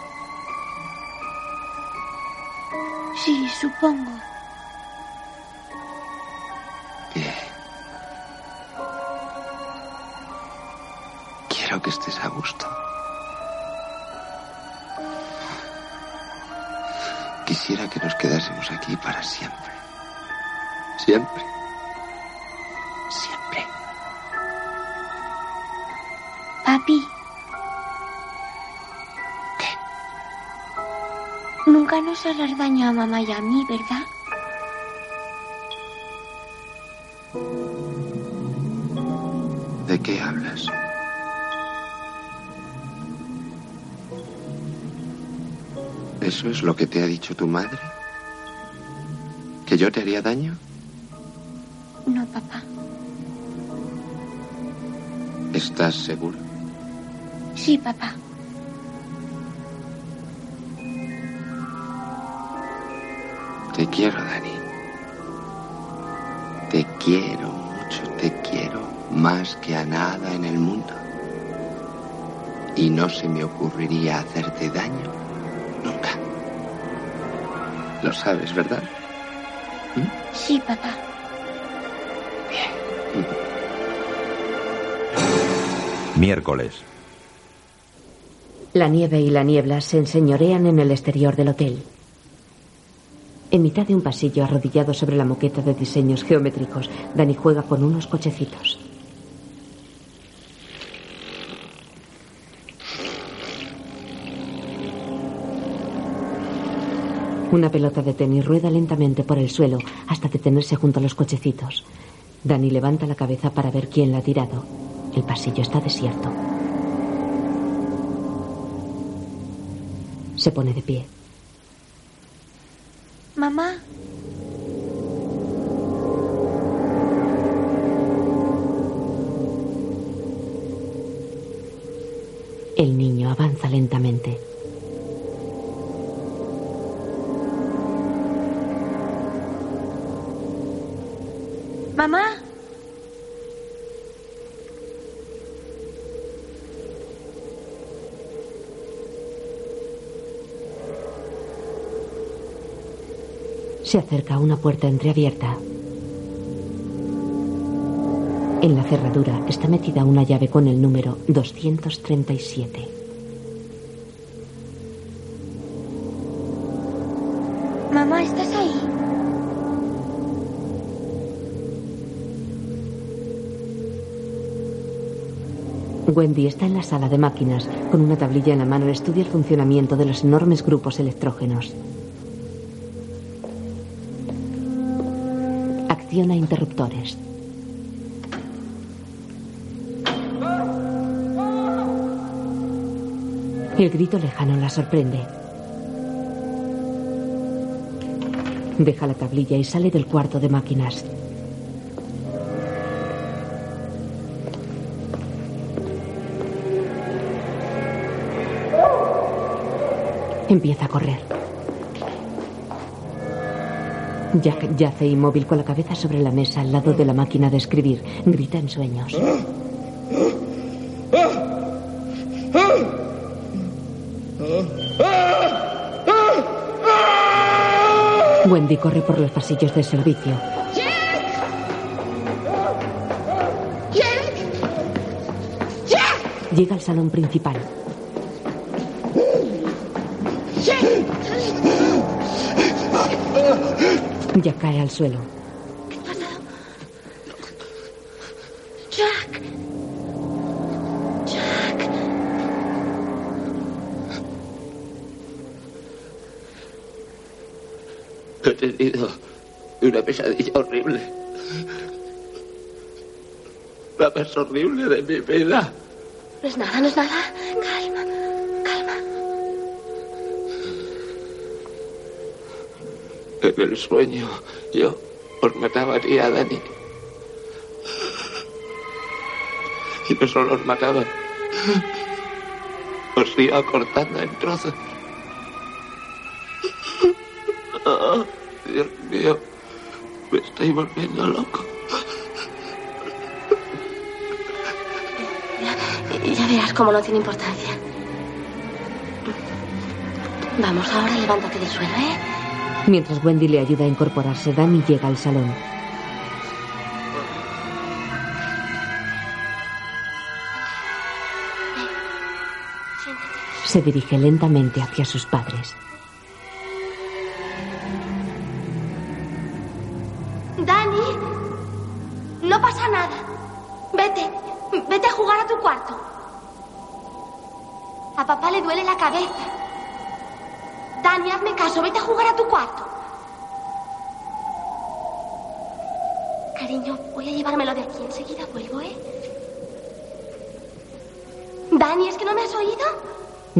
Sí, supongo. Bien. Quiero que estés a gusto. Quisiera que nos quedásemos aquí para siempre. Siempre. Siempre. Papi. Nunca nos harás daño a mamá y a mí, ¿verdad? ¿De qué hablas? ¿Eso es lo que te ha dicho tu madre? ¿Que yo te haría daño? No, papá. ¿Estás seguro? Sí, papá. Te quiero, Dani. Te quiero mucho, te quiero más que a nada en el mundo. Y no se me ocurriría hacerte daño nunca. Lo sabes, ¿verdad? Sí, papá. Miércoles. La nieve y la niebla se enseñorean en el exterior del hotel. En mitad de un pasillo arrodillado sobre la moqueta de diseños geométricos, Dani juega con unos cochecitos. Una pelota de tenis rueda lentamente por el suelo hasta detenerse junto a los cochecitos. Dani levanta la cabeza para ver quién la ha tirado. El pasillo está desierto. Se pone de pie. Se acerca a una puerta entreabierta. En la cerradura está metida una llave con el número 237. Mamá, ¿estás ahí? Wendy está en la sala de máquinas. Con una tablilla en la mano estudia el funcionamiento de los enormes grupos electrógenos. Acciona interruptores. El grito lejano la sorprende. Deja la tablilla y sale del cuarto de máquinas. Empieza a correr. Jack yace inmóvil con la cabeza sobre la mesa al lado de la máquina de escribir. Grita en sueños. Wendy corre por los pasillos del servicio. Llega al salón principal. Ya cae al suelo. Jack. Jack. He tenido una pesadilla horrible. La más horrible de mi vida. No es nada, no es nada. En el sueño yo os mataba a ti a Dani. Y no solo os mataba, os iba cortando en trozos. Oh, Dios mío, me estoy volviendo loco. Ya, ya verás cómo no tiene importancia. Vamos, ahora levántate del suelo, ¿eh? Mientras Wendy le ayuda a incorporarse, Danny llega al salón. Se dirige lentamente hacia sus padres.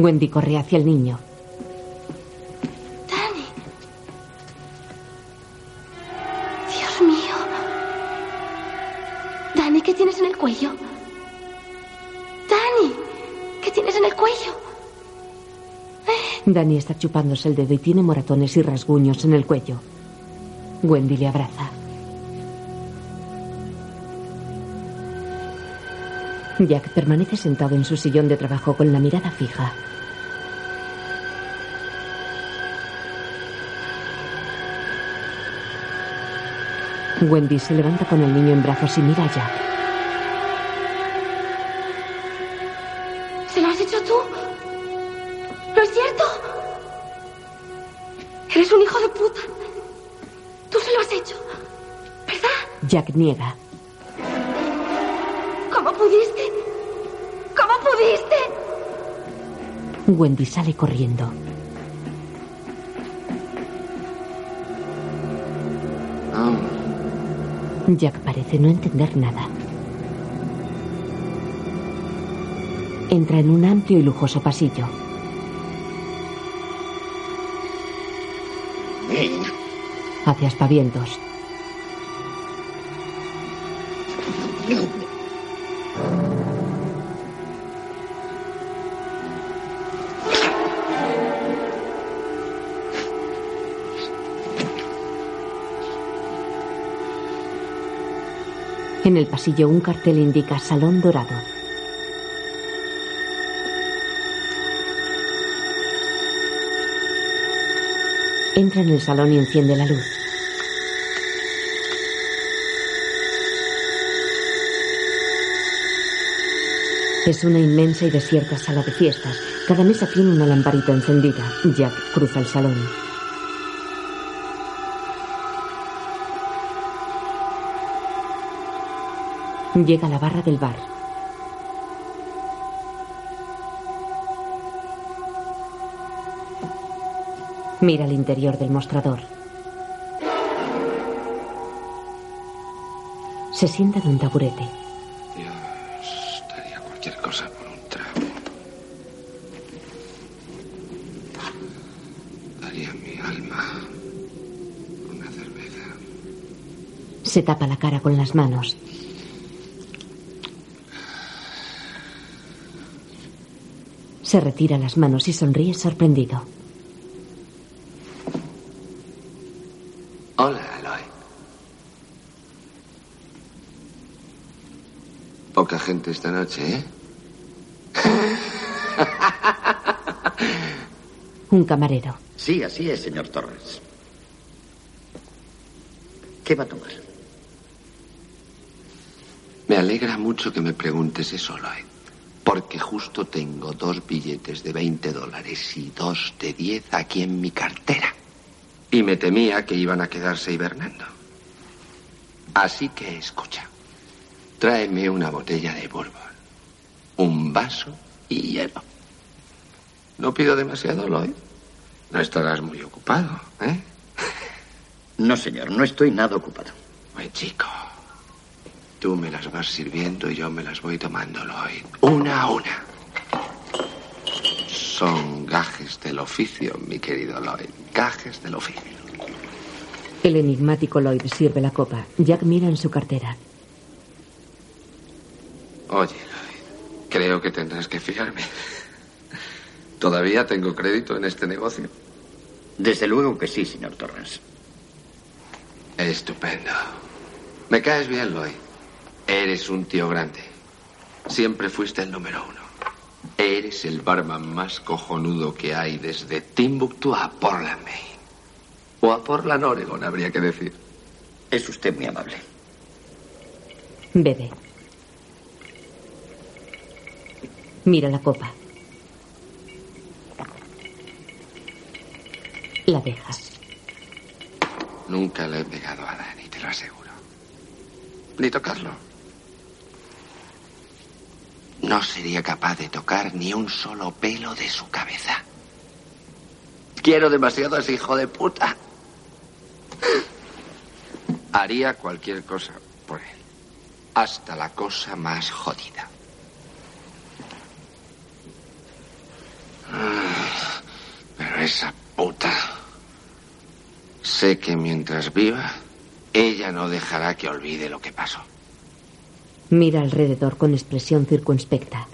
Wendy corre hacia el niño. Dani. Dios mío. Dani, ¿qué tienes en el cuello? Dani, ¿qué tienes en el cuello? Danny está chupándose el dedo y tiene moratones y rasguños en el cuello. Wendy le abraza. Jack permanece sentado en su sillón de trabajo con la mirada fija. Wendy se levanta con el niño en brazos y mira a Jack. ¿Se lo has hecho tú? ¿No es cierto? Eres un hijo de puta. Tú se lo has hecho. ¿Verdad? Jack niega. ¿Cómo pudiste? ¿Cómo pudiste? Wendy sale corriendo. Jack parece no entender nada. Entra en un amplio y lujoso pasillo. Hace aspavientos. En el pasillo un cartel indica Salón Dorado. Entra en el salón y enciende la luz. Es una inmensa y desierta sala de fiestas. Cada mesa tiene una lamparita encendida. Jack cruza el salón. Llega a la barra del bar. Mira el interior del mostrador. Se sienta en un taburete. Dios, daría cualquier cosa por un trago. Daría mi alma una cerveza. Se tapa la cara con las manos. Se retira las manos y sonríe sorprendido. Hola, Aloy. Poca gente esta noche, ¿eh? Un camarero. Sí, así es, señor Torres. ¿Qué va a tomar? Me alegra mucho que me preguntes eso, Lloyd. Porque justo tengo dos billetes de 20 dólares y dos de 10 aquí en mi cartera. Y me temía que iban a quedarse hibernando. Así que escucha. Tráeme una botella de bourbon, un vaso y hielo. No pido demasiado, Lloyd. No estarás muy ocupado, ¿eh? No, señor, no estoy nada ocupado. Chico. Las vas sirviendo y yo me las voy tomando, Lloyd. Una a una. Son gajes del oficio, mi querido Lloyd. Gajes del oficio. El enigmático Lloyd sirve la copa. Jack mira en su cartera. Oye, Lloyd, creo que tendrás que fiarme. Todavía tengo crédito en este negocio. Desde luego que sí, señor Torrens. Estupendo. Me caes bien, Lloyd. Eres un tío grande. Siempre fuiste el número uno. Eres el barman más cojonudo que hay desde Timbuktu a Portland, Maine. O a Portland, Oregon, habría que decir. Es usted muy amable. Bebe. Mira la copa. La dejas. Nunca le he pegado a Dani, te lo aseguro. Ni tocarlo. No sería capaz de tocar ni un solo pelo de su cabeza. Quiero demasiado a ese hijo de puta. Haría cualquier cosa por él. Hasta la cosa más jodida. Ah, Pero esa puta. Sé que mientras viva, ella no dejará que olvide lo que pasó. Mira alrededor con expresión circunspecta.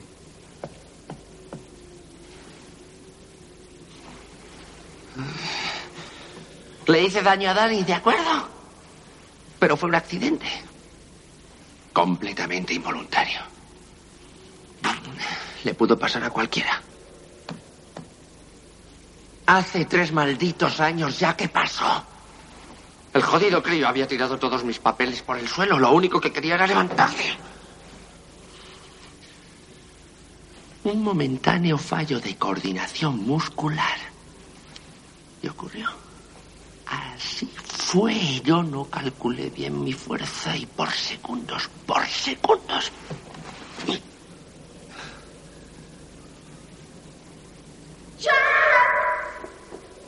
Le hice daño a Dani, ¿de acuerdo? Pero fue un accidente. Completamente involuntario. Le pudo pasar a cualquiera. Hace tres malditos años ya que pasó. El jodido crío había tirado todos mis papeles por el suelo. Lo único que quería era levantarse. Un momentáneo fallo de coordinación muscular. Y ocurrió. Así fue. Yo no calculé bien mi fuerza y por segundos, por segundos.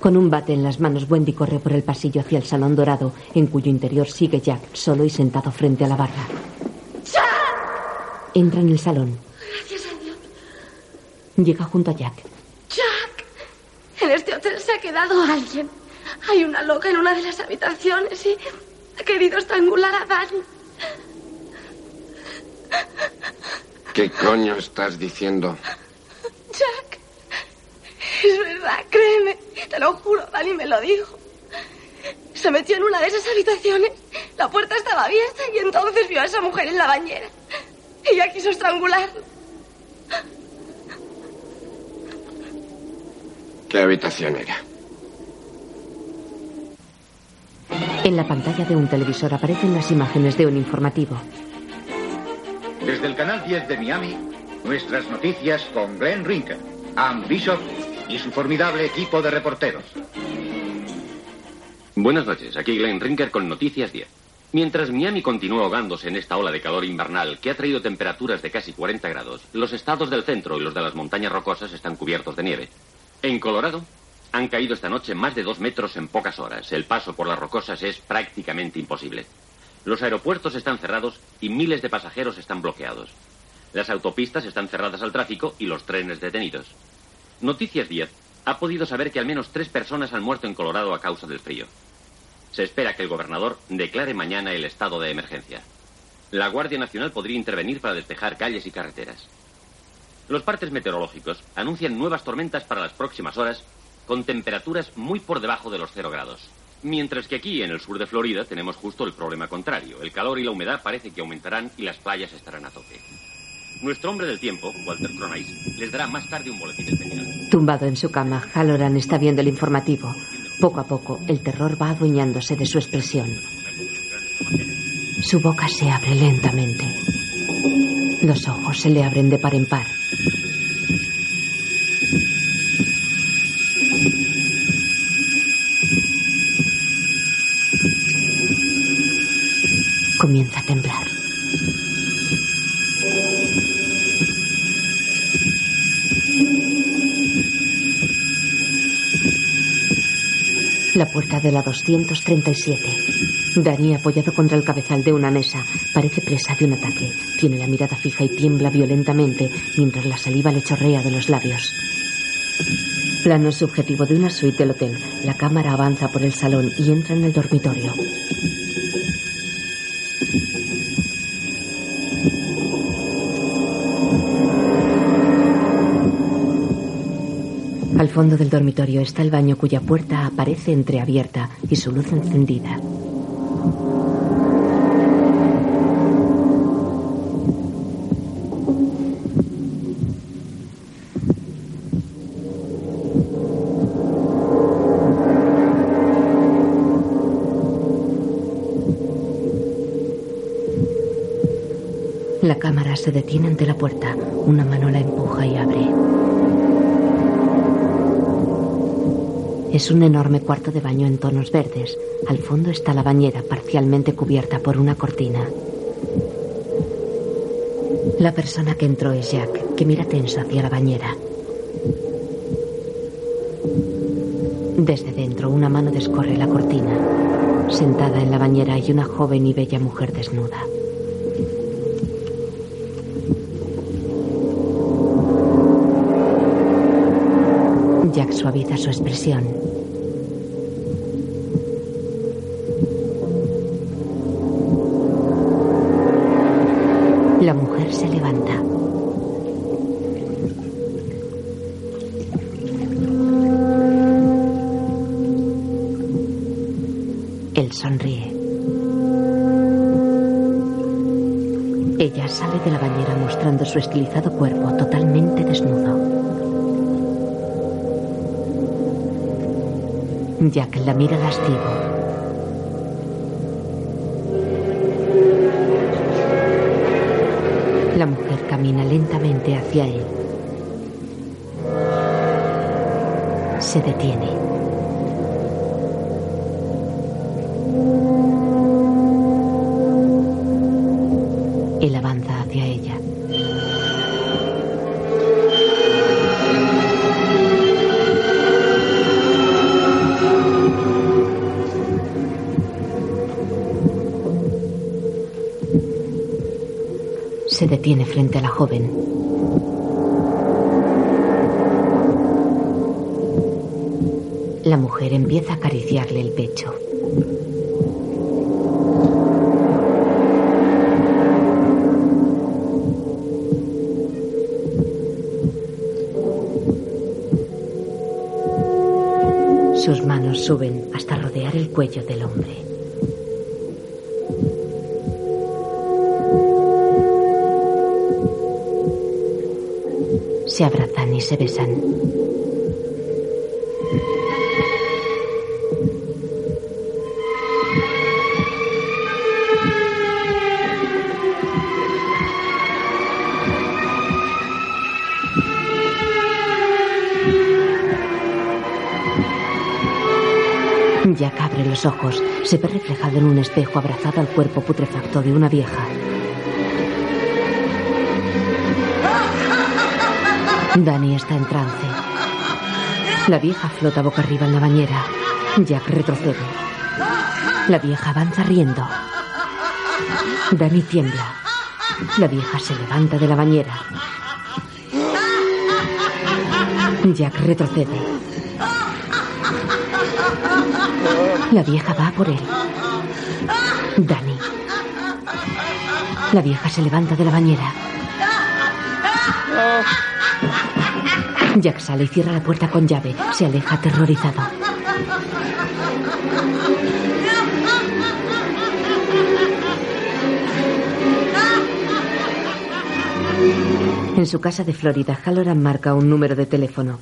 Con un bate en las manos, Wendy corre por el pasillo hacia el salón dorado, en cuyo interior sigue Jack, solo y sentado frente a la barra. Entra en el salón. Gracias a Dios. Llega junto a Jack. Jack, en este hotel se ha quedado alguien. Hay una loca en una de las habitaciones y ha querido estrangular a Dani. ¿Qué coño estás diciendo? Jack, es verdad, créeme. Te lo juro, Dani me lo dijo. Se metió en una de esas habitaciones. La puerta estaba abierta y entonces vio a esa mujer en la bañera. Ella quiso estrangularlo. ¿Qué habitación era? En la pantalla de un televisor aparecen las imágenes de un informativo. Desde el canal 10 de Miami, nuestras noticias con Glenn Rinker, Ann Bishop y su formidable equipo de reporteros. Buenas noches, aquí Glenn Rinker con Noticias 10. Mientras Miami continúa ahogándose en esta ola de calor invernal que ha traído temperaturas de casi 40 grados, los estados del centro y los de las montañas rocosas están cubiertos de nieve. En Colorado han caído esta noche más de dos metros en pocas horas. El paso por las rocosas es prácticamente imposible. Los aeropuertos están cerrados y miles de pasajeros están bloqueados. Las autopistas están cerradas al tráfico y los trenes detenidos. Noticias 10 ha podido saber que al menos tres personas han muerto en Colorado a causa del frío. Se espera que el gobernador declare mañana el estado de emergencia. La Guardia Nacional podría intervenir para despejar calles y carreteras. Los partes meteorológicos anuncian nuevas tormentas para las próximas horas con temperaturas muy por debajo de los cero grados. Mientras que aquí, en el sur de Florida, tenemos justo el problema contrario. El calor y la humedad parece que aumentarán y las playas estarán a tope. Nuestro hombre del tiempo, Walter Cronkite, les dará más tarde un boletín especial. Tumbado en su cama, Halloran está viendo el informativo. Poco a poco, el terror va adueñándose de su expresión. Su boca se abre lentamente. Los ojos se le abren de par en par. Comienza a temblar. La puerta de la 237. Dani, apoyado contra el cabezal de una mesa, parece presa de un ataque. Tiene la mirada fija y tiembla violentamente mientras la saliva le chorrea de los labios. Plano subjetivo de una suite del hotel. La cámara avanza por el salón y entra en el dormitorio. Fondo del dormitorio está el baño cuya puerta aparece entreabierta y su luz encendida. La cámara se detiene ante la puerta. Una mano la empuja y abre. Es un enorme cuarto de baño en tonos verdes. Al fondo está la bañera parcialmente cubierta por una cortina. La persona que entró es Jack, que mira tenso hacia la bañera. Desde dentro una mano descorre la cortina. Sentada en la bañera hay una joven y bella mujer desnuda. Suaviza su expresión. Jack la mira lascivo. La mujer camina lentamente hacia él. Se detiene. Frente a la joven. La mujer empieza a acariciarle el pecho. Sus manos suben hasta rodear el cuello del hombre. Se besan. Jack abre los ojos. Se ve reflejado en un espejo abrazado al cuerpo putrefacto de una vieja. Danny está en trance. La vieja flota boca arriba en la bañera. Jack retrocede. La vieja avanza riendo. Danny tiembla. La vieja se levanta de la bañera. Jack retrocede. La vieja va por él. Danny. La vieja se levanta de la bañera. Jack sale y cierra la puerta con llave. Se aleja aterrorizado. En su casa de Florida, Halloran marca un número de teléfono.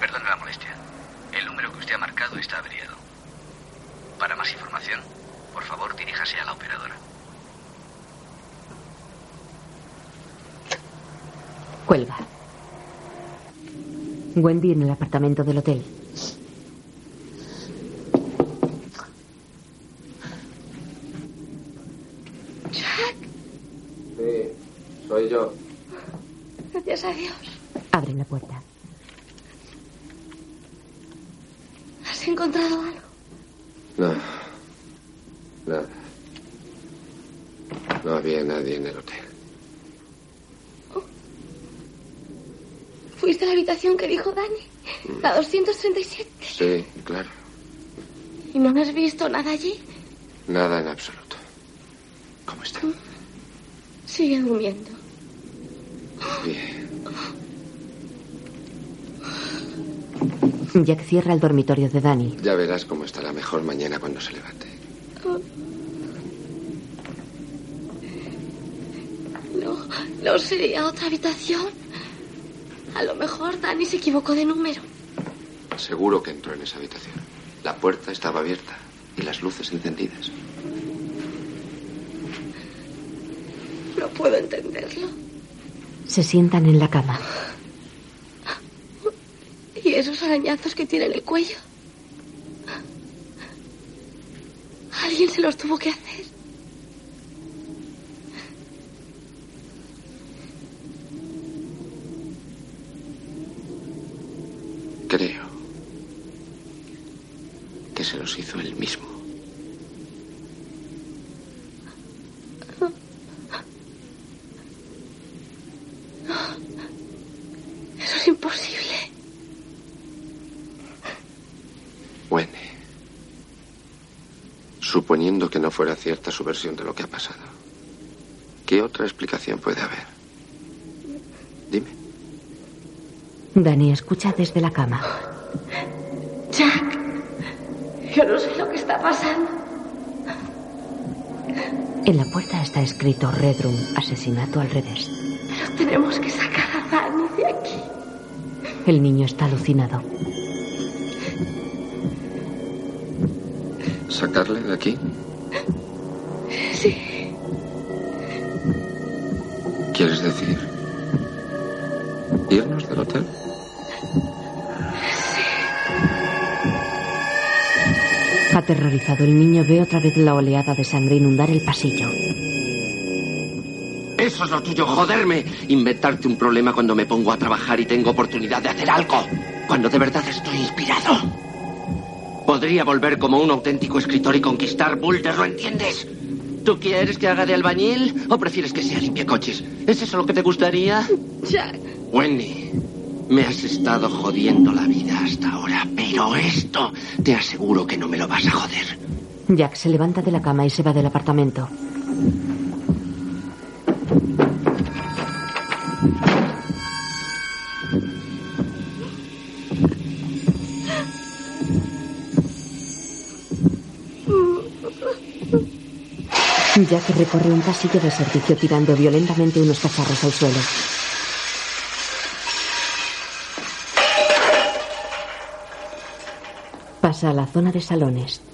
Perdone la molestia. El número que usted ha marcado está averiado. Para más información, por favor, diríjase a la operadora. Cuelga. Wendy en el apartamento del hotel. Jack, Sí, soy yo. gracias a Dios. Abre la puerta. ¿Has encontrado algo? No. Nada. No había nadie en el hotel. ¿Fuiste a la habitación que dijo Dani? La 237. Sí, claro. ¿Y no has visto nada allí? Nada en absoluto. ¿Cómo está? Sigue durmiendo. Bien. Jack cierra el dormitorio de Dani. Ya verás cómo estará mejor mañana cuando se levante. No, no sería otra habitación. A lo mejor Dani se equivocó de número. Seguro que entró en esa habitación. La puerta estaba abierta y las luces encendidas. No puedo entenderlo. Se sientan en la cama. ¿Y esos arañazos que tiene en el cuello? Alguien se los tuvo que hacer. Creo que se los hizo él mismo. Eso es imposible. Wendy. Suponiendo que no fuera cierta su versión de lo que ha pasado, ¿qué otra explicación puede haber? Dani escucha desde la cama. Jack, yo no sé lo que está pasando. En la puerta está escrito Redrum, asesinato al revés. Pero tenemos que sacar a Dani de aquí. El niño está alucinado. ¿Sacarle de aquí? Sí. ¿Quieres decir? ¿Irnos del hotel? Aterrorizado, el niño ve otra vez la oleada de sangre inundar el pasillo. Eso es lo tuyo, joderme. Inventarte un problema cuando me pongo a trabajar y tengo oportunidad de hacer algo. Cuando de verdad estoy inspirado. Podría volver como un auténtico escritor y conquistar Boulder, ¿lo entiendes? ¿Tú quieres que haga de albañil o prefieres que sea limpiacoches? ¿Es eso lo que te gustaría? Jack. Wendy, me has estado jodiendo la vida hasta ahora, pero esto te aseguro que no me lo vas a joder. Jack se levanta de la cama y se va del apartamento. Recorre un pasillo de servicio tirando violentamente unos cacharros al suelo. Pasa a la zona de salones.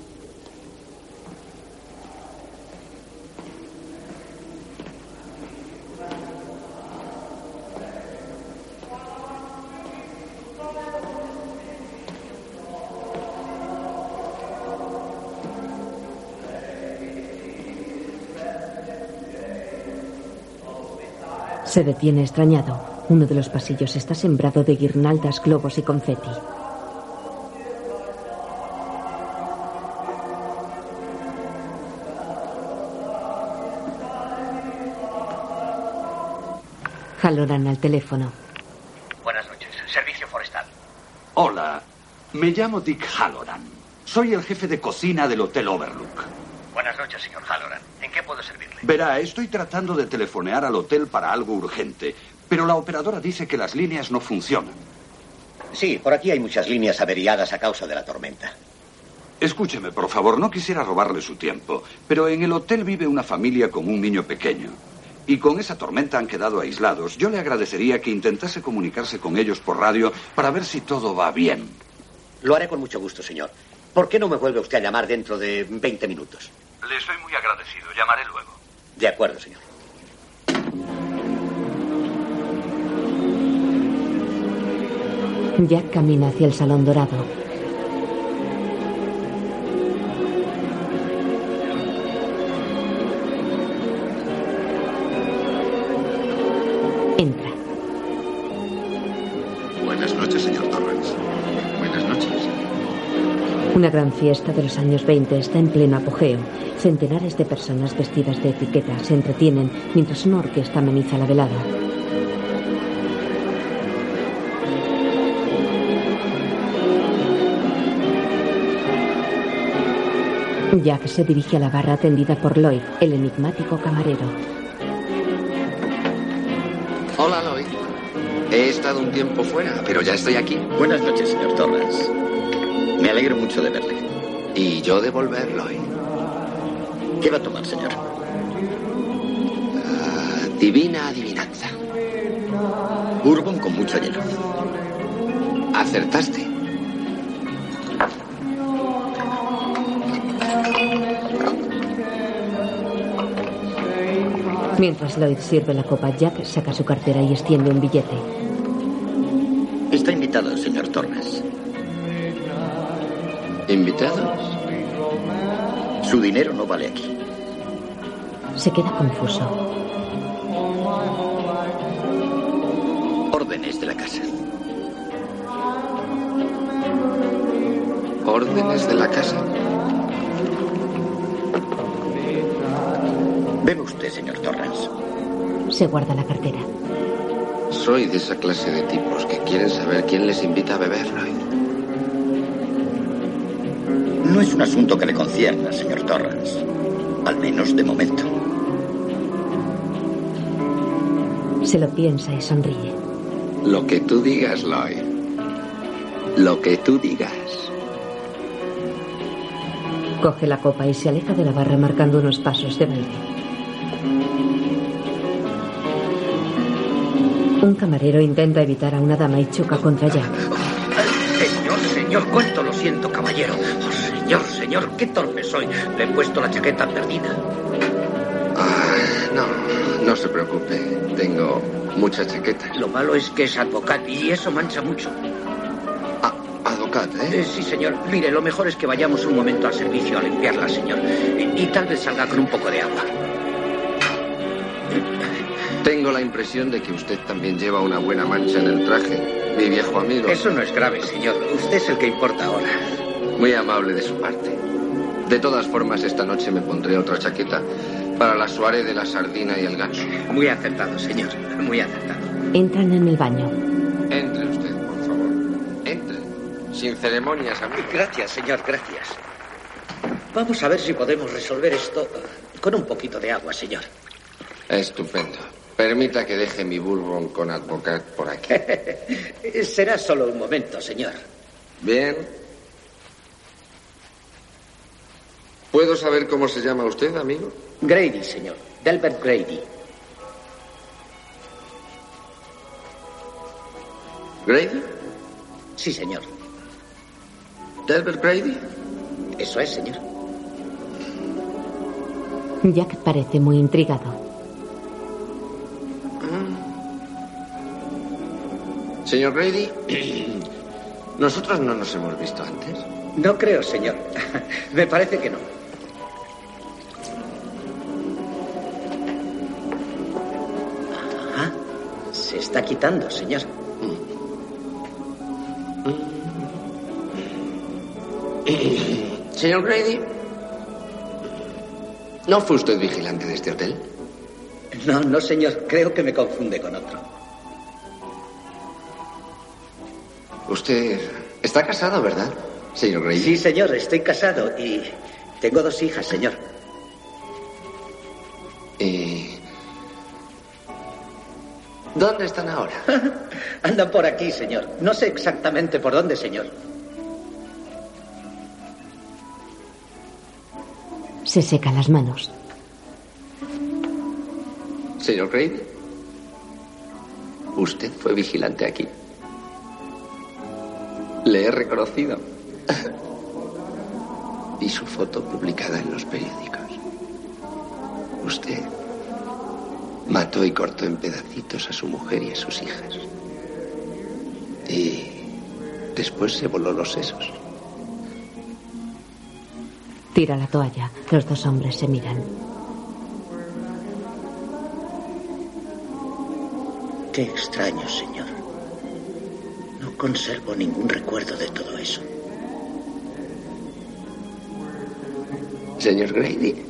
Se detiene extrañado. Uno de los pasillos está sembrado de guirnaldas, globos y confeti. Jaloran al teléfono. Buenas noches. Servicio forestal. Hola, me llamo Dick Halloran. Soy el jefe de cocina del Hotel Overlook. Buenas noches, señor Halloran. Verá, estoy tratando de telefonear al hotel para algo urgente, pero la operadora dice que las líneas no funcionan. Sí, por aquí hay muchas líneas averiadas a causa de la tormenta. Escúcheme, por favor, no quisiera robarle su tiempo, pero en el hotel vive una familia con un niño pequeño. Y con esa tormenta han quedado aislados. Yo le agradecería que intentase comunicarse con ellos por radio para ver si todo va bien. Lo haré con mucho gusto, señor. ¿Por qué no me vuelve usted a llamar dentro de 20 minutos? Le soy muy agradecido. Llamaré luego. De acuerdo, señor. Jack camina hacia el salón dorado. Entra. Buenas noches, señor Torrance. Buenas noches. Una gran fiesta de los años 20 está en pleno apogeo. Centenares de personas vestidas de etiqueta se entretienen mientras una orquesta ameniza la velada. Jack se dirige a la barra atendida por Lloyd, el enigmático camarero. Hola, Lloyd. He estado un tiempo fuera, pero ya estoy aquí. Buenas noches, señor Torres. Me alegro mucho de verle. Y yo de volver, Lloyd. ¿Qué va a tomar, señor? Ah, divina adivinanza. Bourbon con mucho hielo. Acertaste. Mientras Lloyd sirve la copa, Jack saca su cartera y extiende un billete. Está invitado el señor Torres. ¿Invitado? Su dinero no vale aquí. Se queda confuso. Órdenes de la casa. Órdenes de la casa. Bebe usted, señor Torrens. Se guarda la cartera. Soy de esa clase de tipos que quieren saber quién les invita a beber, Lloyd. No es un asunto que le concierna, señor Torrens. Al menos de momento. Se lo piensa y sonríe. Lo que tú digas, Lloyd. Lo que tú digas. Coge la copa y se aleja de la barra marcando unos pasos de baile. Un camarero intenta evitar a una dama y choca contra Jack. Señor, señor, cuánto lo siento, caballero. Señor, señor, qué torpe soy. Le he puesto la chaqueta perdida. Ah, no, no se preocupe. Tengo muchas chaquetas. Lo malo es que es advocado y eso mancha mucho. Ah, advocado, ¿eh? Eh, Sí, señor. Mire, lo mejor es que vayamos un momento al servicio a limpiarla, señor. Y, y tal vez salga con un poco de agua. Tengo la impresión de que usted también lleva una buena mancha en el traje, mi viejo amigo. Eso no es grave, señor. Usted es el que importa ahora. Muy amable de su parte. De todas formas, esta noche me pondré otra chaqueta para la soirée de la sardina y el ganso. Muy acertado, señor. Muy acertado. Entran en el baño. Entre usted, por favor. Entre. Sin ceremonias, amigo. Gracias, señor, gracias. Vamos a ver si podemos resolver esto con un poquito de agua, señor. Estupendo. Permita que deje mi bourbon con advocat por aquí. Será solo un momento, señor. Bien. ¿Puedo saber cómo se llama usted, amigo? Grady, señor. Delbert Grady. ¿Grady? Sí, señor. ¿Delbert Grady? Eso es, señor. Jack parece muy intrigado. Señor Grady, nosotros no nos hemos visto antes. No creo, señor. Me parece que no. Se está quitando, señor. Señor Grady, ¿no fue usted vigilante de este hotel? No, no, señor. Creo que me confunde con otro. Usted está casado, ¿verdad, señor Grady? Sí, señor. Estoy casado y tengo dos hijas, señor. Dónde están ahora? Andan por aquí, señor. No sé exactamente por dónde, señor. Se seca las manos. Señor Grady, usted fue vigilante aquí. Le he reconocido. Vi su foto publicada en los periódicos. Usted mató y cortó en pedacitos a su mujer y a sus hijas. Y después se voló los sesos. Tira la toalla. Los dos hombres se miran. Qué extraño, señor. No conservo ningún recuerdo de todo eso. Señor Grady,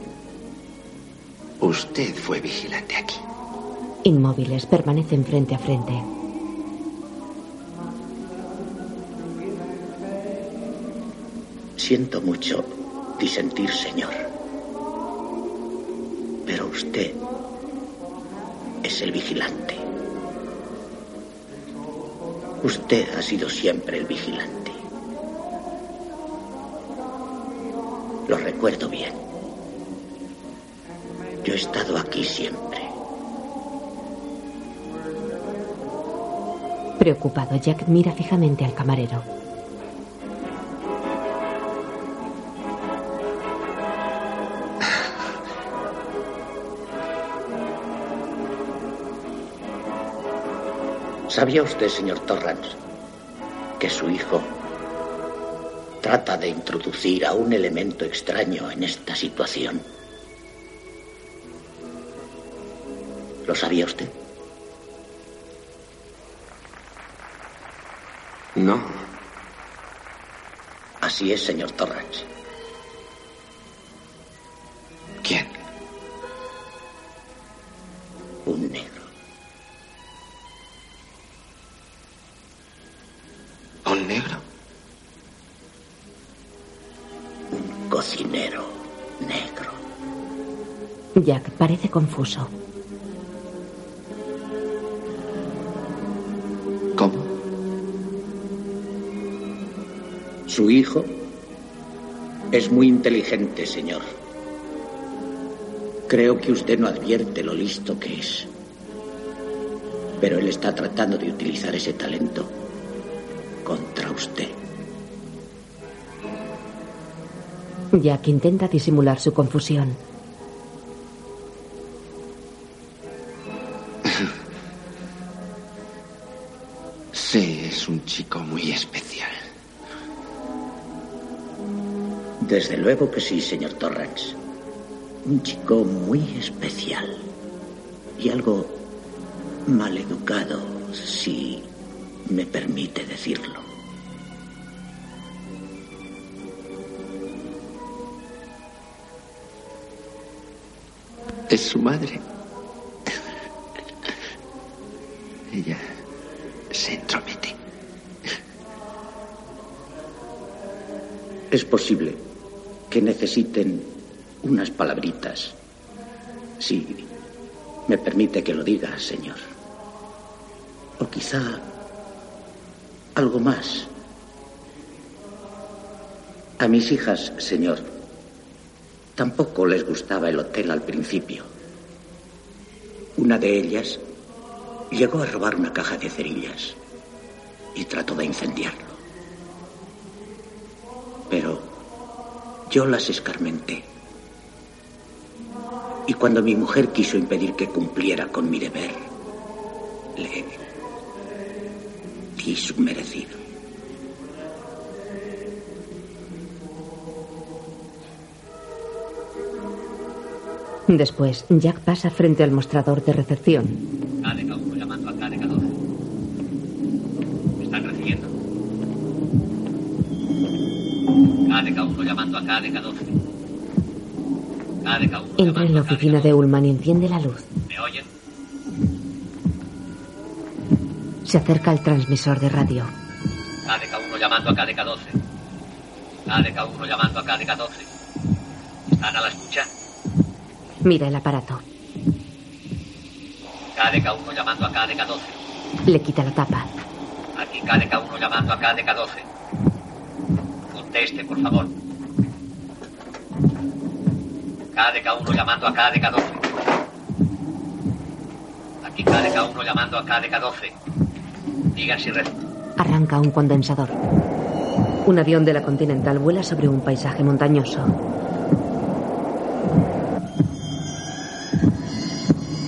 usted fue vigilante aquí. Inmóviles permanecen frente a frente. Siento mucho disentir, señor. Pero usted es el vigilante. Usted ha sido siempre el vigilante. Lo recuerdo bien. Estado aquí siempre. Preocupado, Jack mira fijamente al camarero. ¿Sabía usted, señor Torrance, que su hijo trata de introducir a un elemento extraño en esta situación? ¿Lo sabía usted? No. Así es, señor Torrance. ¿Quién? Un negro. ¿Un negro? Un cocinero negro. Jack parece confuso. Hijo es muy inteligente, señor. Creo que usted no advierte lo listo que es. Pero él está tratando de utilizar ese talento contra usted. Jack intenta disimular su confusión. Luego que sí, señor Torrance. Un chico muy especial. Y algo maleducado, si me permite decirlo. Es su madre. Ella se entromete. Es posible necesiten unas palabritas. Si me permite que lo diga, señor. O quizá algo más. A mis hijas, señor, tampoco les gustaba el hotel al principio. Una de ellas llegó a robar una caja de cerillas y trató de incendiarlo. Pero yo las escarmenté. Y cuando mi mujer quiso impedir que cumpliera con mi deber, le di su merecido. Después, Jack pasa frente al mostrador de recepción. KDK 1 llamando a KDK 12. ¿Me están recibiendo? KDK 1 llamando a KDK 12. KDK 1 Entra en la oficina de Ullman y enciende la luz. ¿Me oyen? Se acerca al transmisor de radio. KDK 1 llamando a KDK 12. KDK 1 llamando a KDK 12. ¿Están a la escucha? Mira el aparato. KDK 1 llamando a KDK 12. Le quita la tapa. Aquí KDK 1 llamando a KDK 12. Conteste, por favor. KDK 1 llamando a KDK 12. Aquí KDK 1 llamando a KDK 12. Digan si. Arranca un condensador. Un avión de la Continental vuela sobre un paisaje montañoso.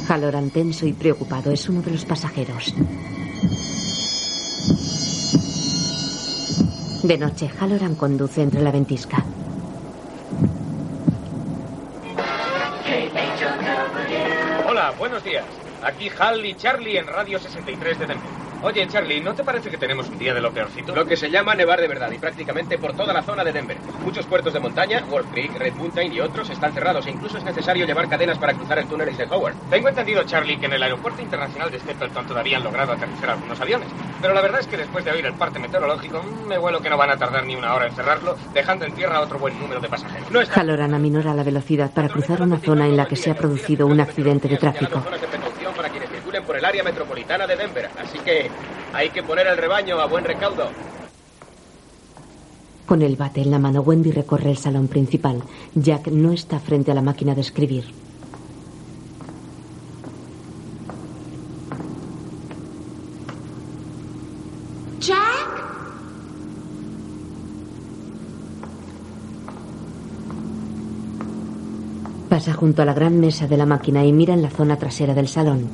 Halloran, tenso y preocupado, es uno de los pasajeros. De noche, Halloran conduce entre la ventisca. Aquí Hal y Charlie en Radio 63 de Denver. Oye, Charlie, ¿no te parece que tenemos un día de lo peorcito? Lo que se llama nevar de verdad y prácticamente por toda la zona de Denver. Muchos puertos de montaña, Wolf Creek, Red Mountain y otros están cerrados e incluso es necesario llevar cadenas para cruzar el túnel Eisenhower. Tengo entendido, Charlie, que en el aeropuerto internacional de Stapleton todavía han logrado aterrizar algunos aviones. Pero la verdad es que después de oír el parte meteorológico, mm, me vuelo que no van a tardar ni una hora en cerrarlo, dejando en tierra otro buen número de pasajeros. No está... Halloran aminora la velocidad para cruzar una zona en la que se ha producido un accidente de tráfico. zonas de precaución para quienes circulen por el área metropolitana de Denver. Así que hay que poner el rebaño a buen recaudo. Con el bate en la mano, Wendy recorre el salón principal. Jack no está frente a la máquina de escribir. Jack. Pasa junto a la gran mesa de la máquina y mira en la zona trasera del salón.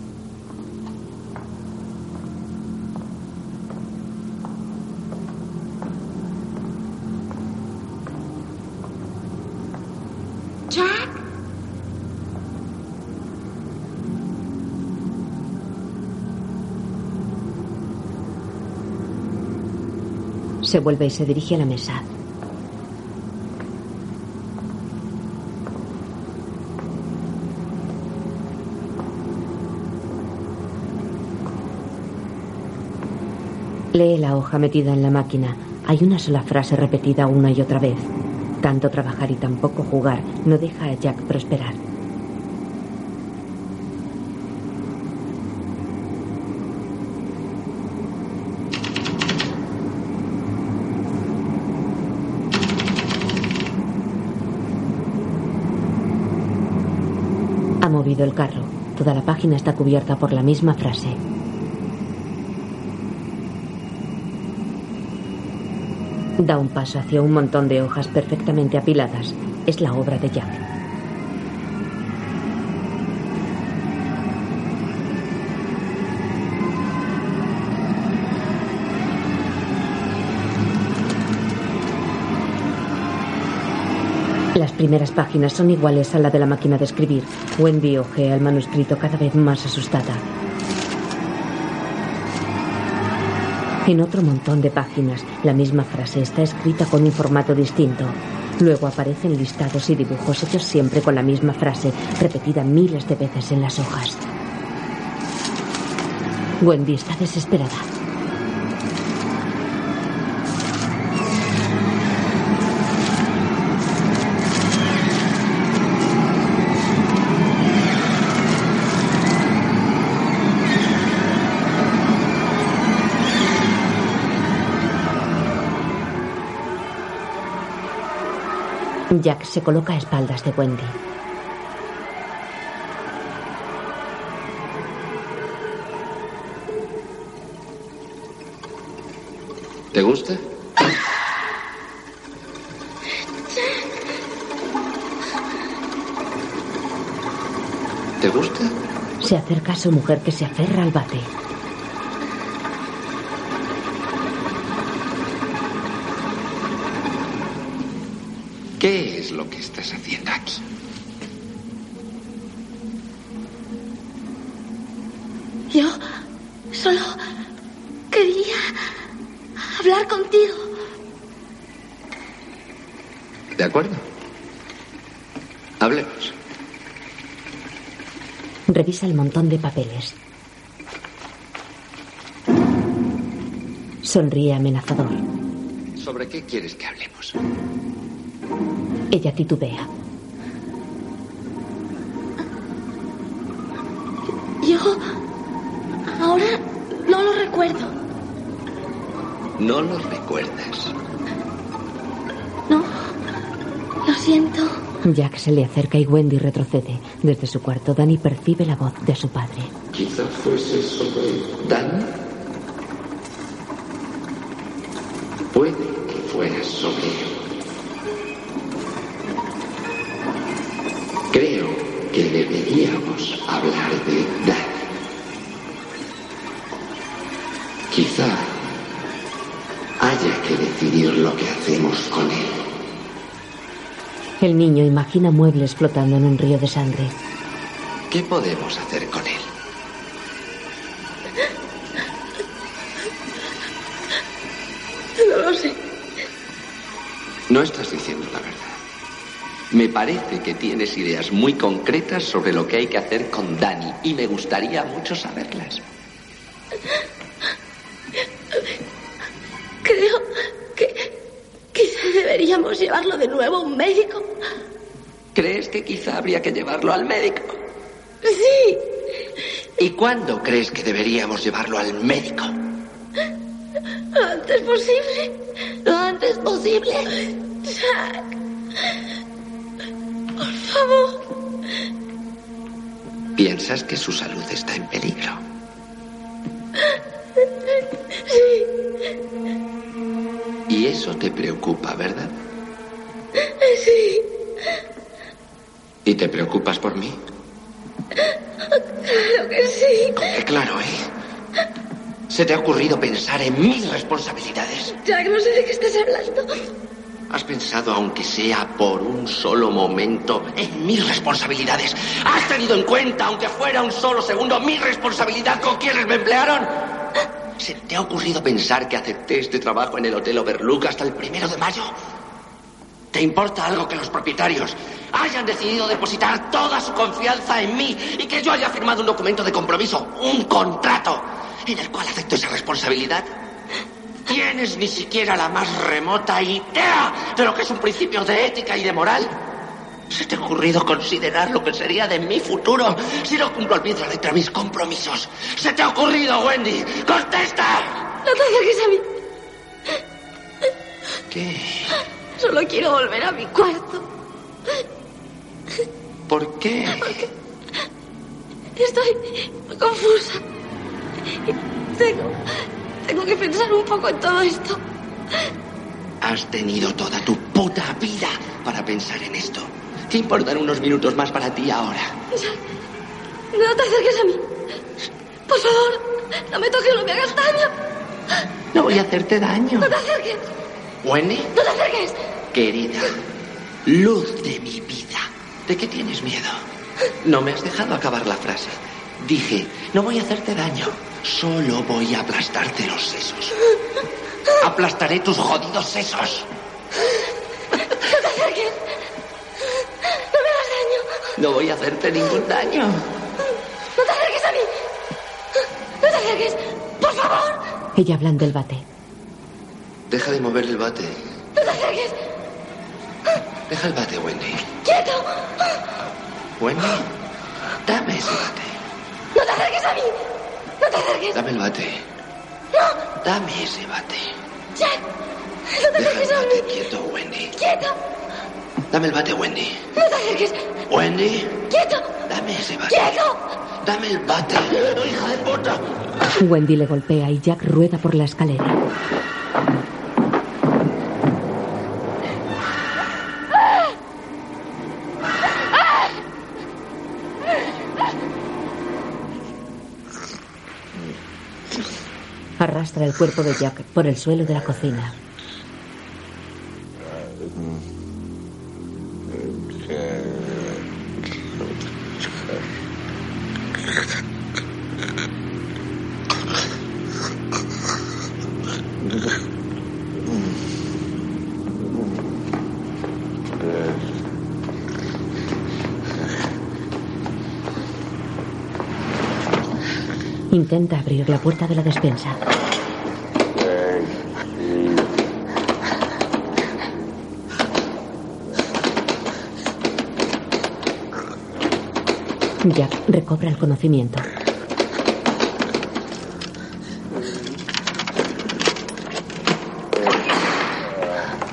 Jack. Se vuelve y se dirige a la mesa. Lee la hoja metida en la máquina. Hay una sola frase repetida una y otra vez. Tanto trabajar y tan poco jugar no deja a Jack prosperar. El carro. Toda la página está cubierta por la misma frase. Da un paso hacia un montón de hojas perfectamente apiladas. Es la obra de Jack. Las primeras páginas son iguales a la de la máquina de escribir. Wendy ojea el manuscrito cada vez más asustada. En otro montón de páginas, la misma frase está escrita con un formato distinto. Luego aparecen listados y dibujos hechos siempre con la misma frase, repetida miles de veces en las hojas. Wendy está desesperada. Jack se coloca a espaldas de Wendy. ¿Te gusta? ¿Te gusta? Se acerca a su mujer que se aferra al bate. ¿Qué es lo que estás haciendo aquí? Yo solo quería hablar contigo. ¿De acuerdo? Hablemos. Revisa el montón de papeles. Sonríe amenazador. ¿Sobre qué quieres que hablemos? Ella titubea. Yo ahora no lo recuerdo. No lo recuerdas. No. Lo siento. Jack se le acerca y Wendy retrocede. Desde su cuarto, Danny percibe la voz de su padre. Quizá fuese sobre Dan. Puede que fuera sobre él. Creo que deberíamos hablar de Dan. Quizá haya que decidir lo que hacemos con él. El niño imagina muebles flotando en un río de sangre. ¿Qué podemos hacer con él? No estás diciendo la verdad. Me parece que tienes ideas muy concretas sobre lo que hay que hacer con Dani y me gustaría mucho saberlas. Creo que quizá deberíamos llevarlo de nuevo a un médico. ¿Crees que quizá habría que llevarlo al médico? Sí. ¿Y cuándo crees que deberíamos llevarlo al médico? Lo antes posible. Lo antes posible. Jack. Por favor. ¿Piensas que su salud está en peligro? Sí. Y eso te preocupa, ¿verdad? Sí. ¿Y te preocupas por mí? Claro que sí. Qué claro, ¿eh? ¿Se te ha ocurrido pensar en mis responsabilidades? Jack, no sé de qué estás hablando. ¿Has pensado, aunque sea por un solo momento, en mis responsabilidades? ¿Has tenido en cuenta, aunque fuera un solo segundo, mi responsabilidad con quienes me emplearon? ¿Se te ha ocurrido pensar que acepté este trabajo en el Hotel Overlook hasta el primero de mayo? ¿Te importa algo que los propietarios hayan decidido depositar toda su confianza en mí y que yo haya firmado un documento de compromiso, un contrato, en el cual acepto esa responsabilidad? ¿Tienes ni siquiera la más remota idea de lo que es un principio de ética y de moral? ¿Se te ha ocurrido considerar lo que sería de mi futuro si no cumplo al pie de la letra mis compromisos? ¿Se te ha ocurrido, Wendy? ¡Contesta! No te acerques a mí. ¿Qué? Solo quiero volver a mi cuarto. ¿Por qué? Porque estoy confusa. Tengo, tengo que pensar un poco en todo esto. Has tenido toda tu puta vida para pensar en esto. ¿Qué importan unos minutos más para ti ahora? No te acerques a mí. Por favor, no me toques, no me hagas daño. No voy a hacerte daño. No te acerques. Wendy, No te acerques. querida, luz de mi vida. ¿De qué tienes miedo? No me has dejado acabar la frase. Dije, no voy a hacerte daño. Solo voy a aplastarte los sesos. Aplastaré tus jodidos sesos. No te acerques. No me hagas daño. No voy a hacerte ningún daño. No te acerques a mí. No te acerques. Por favor. Ella blande el bate. Deja de mover el bate. No te acerques. Deja el bate, Wendy. ¡Quieto! Wendy, dame ese bate. No te acerques a mí. No te acerques. Dame el bate. No. Dame ese bate. Jack. No te Deja acerques el a mí. quieto, Wendy. Quieto. Dame el bate, Wendy. No te acerques. Wendy, Quieto. dame ese bate. Quieto. Dame el bate. ¡Hija de puta! Wendy le golpea y Jack rueda por la escalera. Arrastra el cuerpo de Jack por el suelo de la cocina. Intenta abrir la puerta de la despensa. Jack recobra el conocimiento.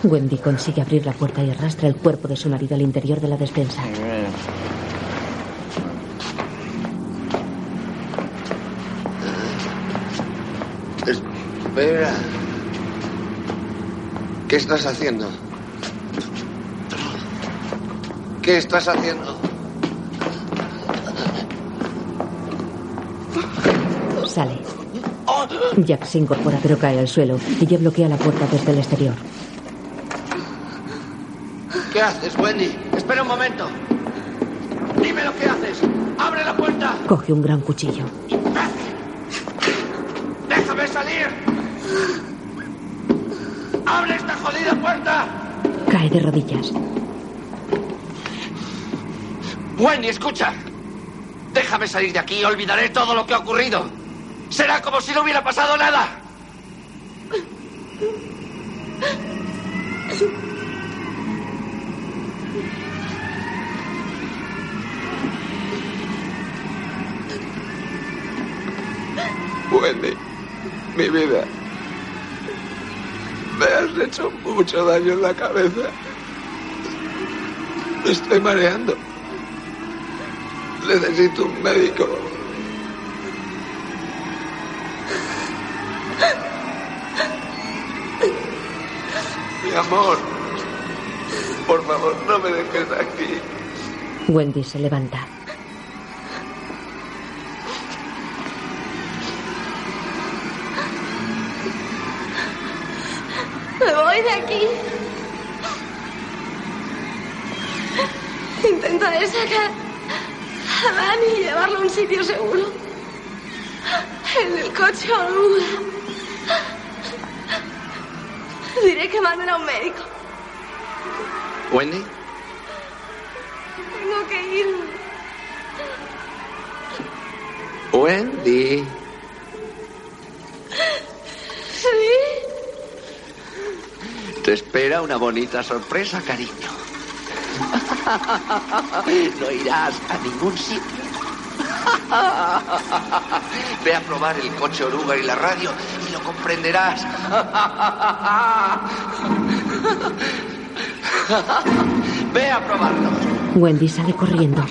Wendy consigue abrir la puerta y arrastra el cuerpo de su marido al interior de la despensa. Espera. ¿Qué estás haciendo? ¿Qué estás haciendo? Sale. Jack se incorpora pero cae al suelo. Ella bloquea la puerta desde el exterior. ¿Qué haces, Wendy? Espera un momento. Dime lo que haces. ¡Abre la puerta! Coge un gran cuchillo. ¡Déjame salir! ¡Abre esta jodida puerta! De rodillas. Wendy, escucha. Déjame salir de aquí y olvidaré todo lo que ha ocurrido. Será como si no hubiera pasado nada. Wendy, mi vida. Me has daño en la cabeza. Me estoy mareando. Necesito un médico. Mi amor, por favor, no me dejes aquí. Wendy se levanta. Me voy de aquí. Intentaré sacar a Dani y llevarlo a un sitio seguro. En el coche oruga. Diré que manden a un médico. Wendy, Tengo que irme. Wendy. ¿Sí? Te espera una bonita sorpresa, cariño. No irás a ningún sitio. Ve a probar el coche oruga y la radio y lo comprenderás. Ve a probarlos. Wendy sale corriendo.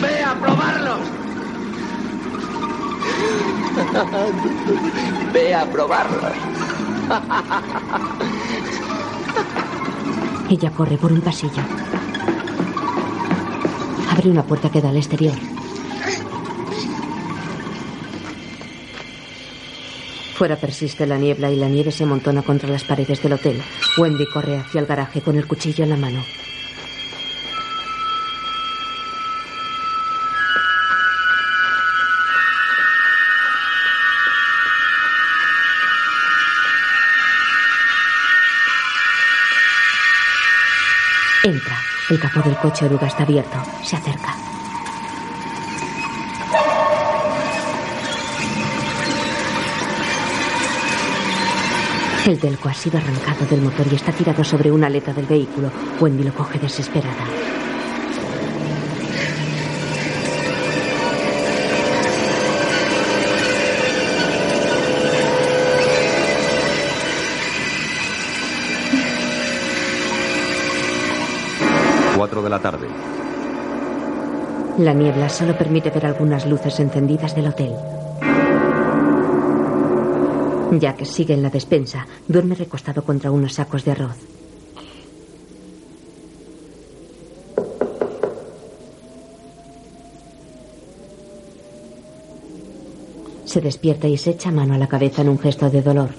Ve a probarlos. Ve a probarlos. Ella corre por un pasillo. Abre una puerta que da al exterior. Fuera persiste la niebla y la nieve se amontona contra las paredes del hotel. Wendy corre hacia el garaje con el cuchillo en la mano. Entra. El capó del coche oruga está abierto. Se acerca. El delco ha sido arrancado del motor y está tirado sobre una aleta del vehículo. Wendy lo coge desesperada. Cuatro de la tarde. La niebla solo permite ver algunas luces encendidas del hotel. Jack sigue en la despensa. Duerme recostado contra unos sacos de arroz. Se despierta y se echa mano a la cabeza en un gesto de dolor.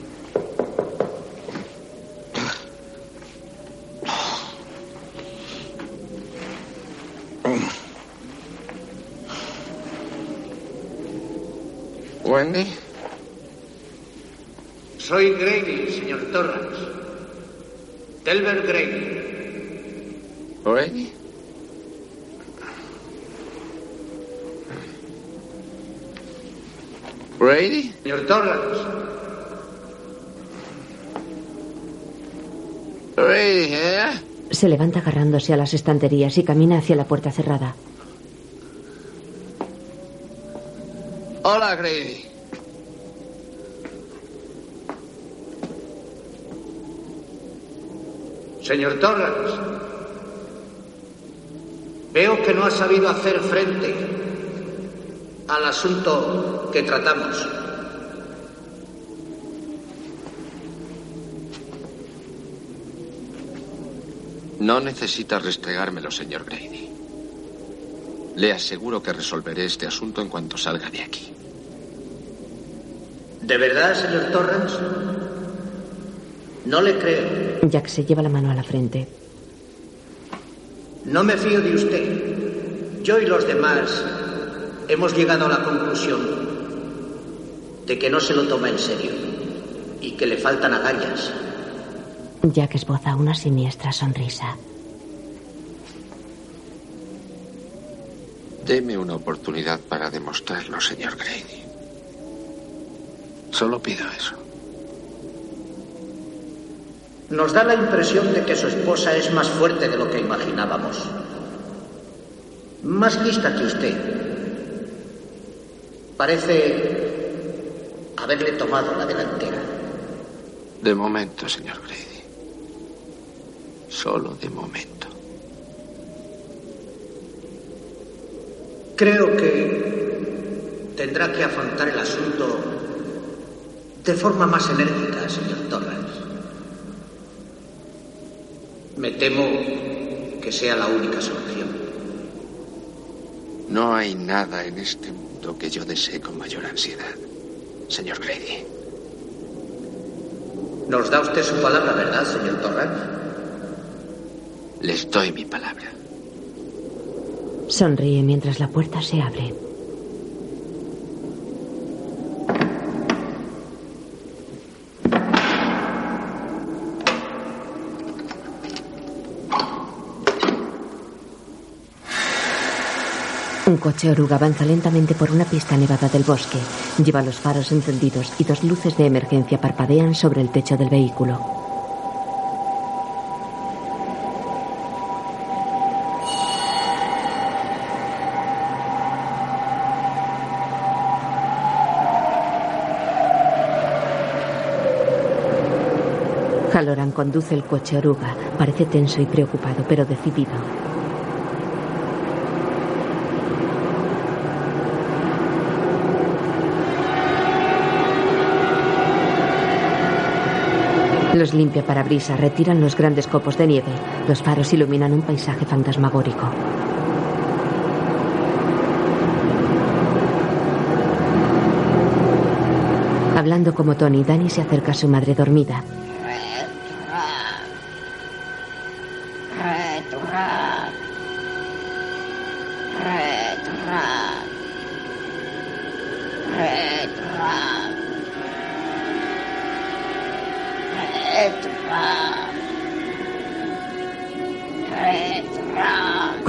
Wendy. Soy Grady, señor Torrance. Delbert Grady. Wendy. Brady. Señor Torrance. Brady, ¿eh? Se agarrándose a las estanterías y camina hacia la puerta cerrada. Hola, Grady. Señor Torrance. Veo que no ha sabido hacer frente al asunto que tratamos. No necesita restregármelo, señor Grady. Le aseguro que resolveré este asunto en cuanto salga de aquí. ¿De verdad, señor Torrance? No le creo. Jack se lleva la mano a la frente. No me fío de usted. Yo y los demás hemos llegado a la conclusión de que no se lo toma en serio y que le faltan agallas. Jack esboza una siniestra sonrisa. Deme una oportunidad para demostrarlo, señor Grady. Solo pido eso. Nos da la impresión de que su esposa es más fuerte de lo que imaginábamos. Más lista que usted. Parece haberle tomado la delantera. De momento, señor Grady. Solo de momento. Creo que tendrá que afrontar el asunto de forma más enérgica, señor Torrance. Me temo que sea la única solución. No hay nada en este mundo que yo desee con mayor ansiedad, señor Grady. Nos da usted su palabra, ¿verdad, señor Torrance? Les doy mi palabra. Sonríe mientras la puerta se abre. Un coche oruga avanza lentamente por una pista nevada del bosque. Lleva los faros encendidos y dos luces de emergencia parpadean sobre el techo del vehículo. Halloran conduce el coche oruga. Parece tenso y preocupado, pero decidido. Los limpia parabrisas retiran los grandes copos de nieve. Los faros iluminan un paisaje fantasmagórico. Hablando como Tony, Danny se acerca a su madre dormida.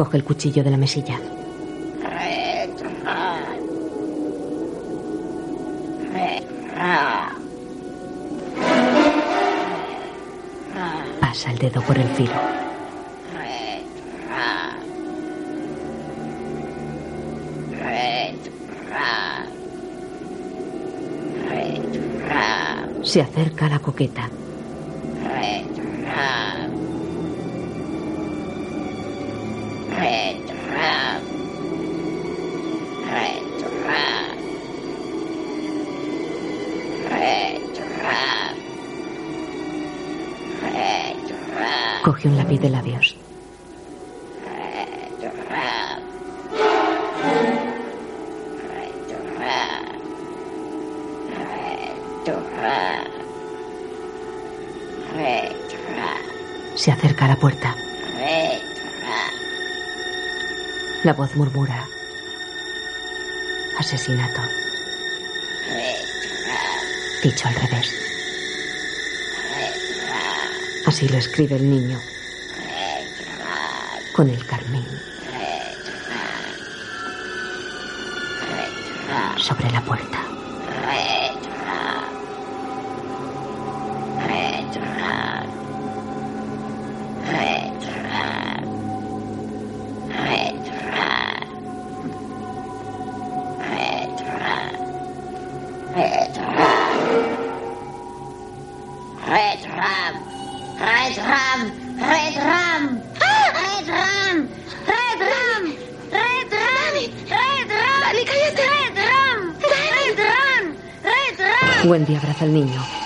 Coge el cuchillo de la mesilla. Pasa el dedo por el filo. Se acerca a la coqueta. Un lápiz de labios. Se acerca a la puerta. La voz murmura. Asesinato. Dicho al revés. Así lo escribe el niño. Con el carmín sobre la puerta.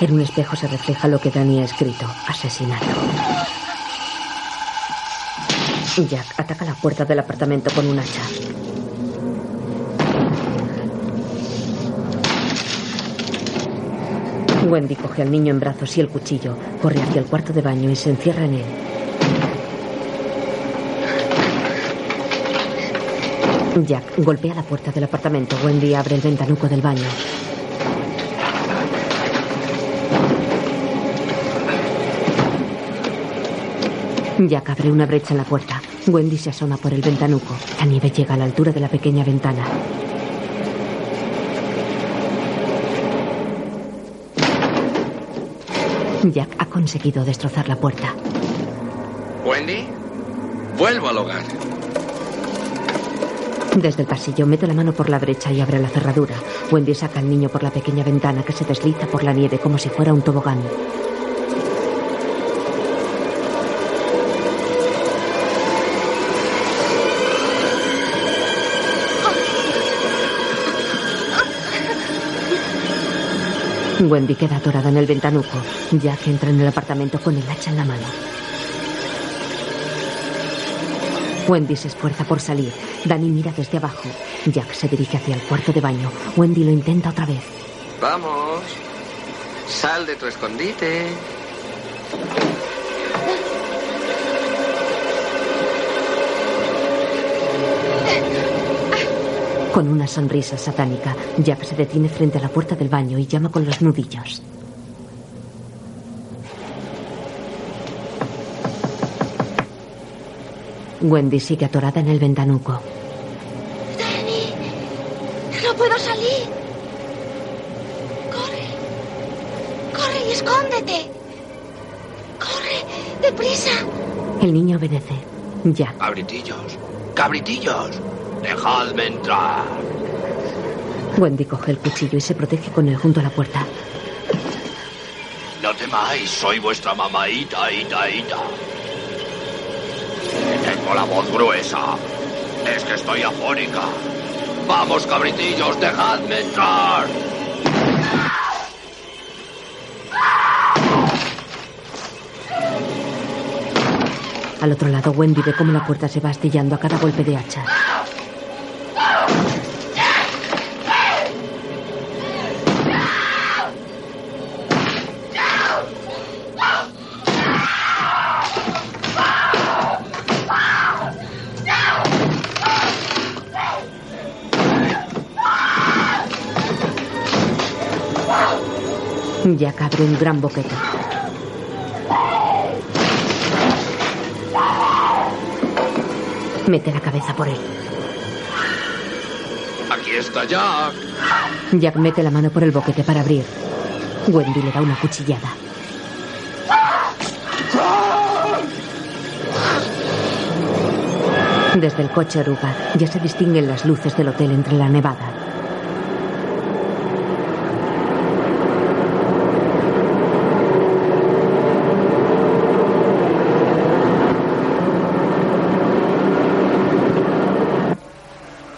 En un espejo se refleja lo que Danny ha escrito. Asesinato. Jack ataca la puerta del apartamento con un hacha. Wendy coge al niño en brazos y el cuchillo, corre hacia el cuarto de baño y se encierra en él. Jack golpea la puerta del apartamento. Wendy abre el ventanuco del baño. Jack abre una brecha en la puerta. Wendy se asoma por el ventanuco. La nieve llega a la altura de la pequeña ventana. Jack ha conseguido destrozar la puerta. Wendy, vuelvo al hogar. Desde el pasillo mete la mano por la brecha y abre la cerradura. Wendy saca al niño por la pequeña ventana que se desliza por la nieve como si fuera un tobogán. Wendy queda atorada en el ventanuco. Jack entra en el apartamento con el hacha en la mano. Wendy se esfuerza por salir. Danny mira desde abajo. Jack se dirige hacia el cuarto de baño. Wendy lo intenta otra vez. Vamos. Sal de tu escondite. Con una sonrisa satánica, Jack se detiene frente a la puerta del baño y llama con los nudillos. Wendy sigue atorada en el ventanuco. No puedo salir. Corre. Corre y escóndete. Corre, deprisa. El niño obedece. Jack. Cabritillos, cabritillos, dejadme entrar. Wendy coge el cuchillo y se protege con él junto a la puerta. No temáis, soy vuestra mamaita, ita, ita. Tengo la voz gruesa. Es que estoy afónica. Vamos, cabritillos, dejadme entrar. Al otro lado, Wendy ve cómo la puerta se va astillando a cada golpe de hacha. Jack abre un gran boquete. Mete la cabeza por él. Aquí está Jack. Jack mete la mano por el boquete para abrir. Wendy le da una cuchillada. Desde el coche oruga ya se distinguen las luces del hotel entre la nevada.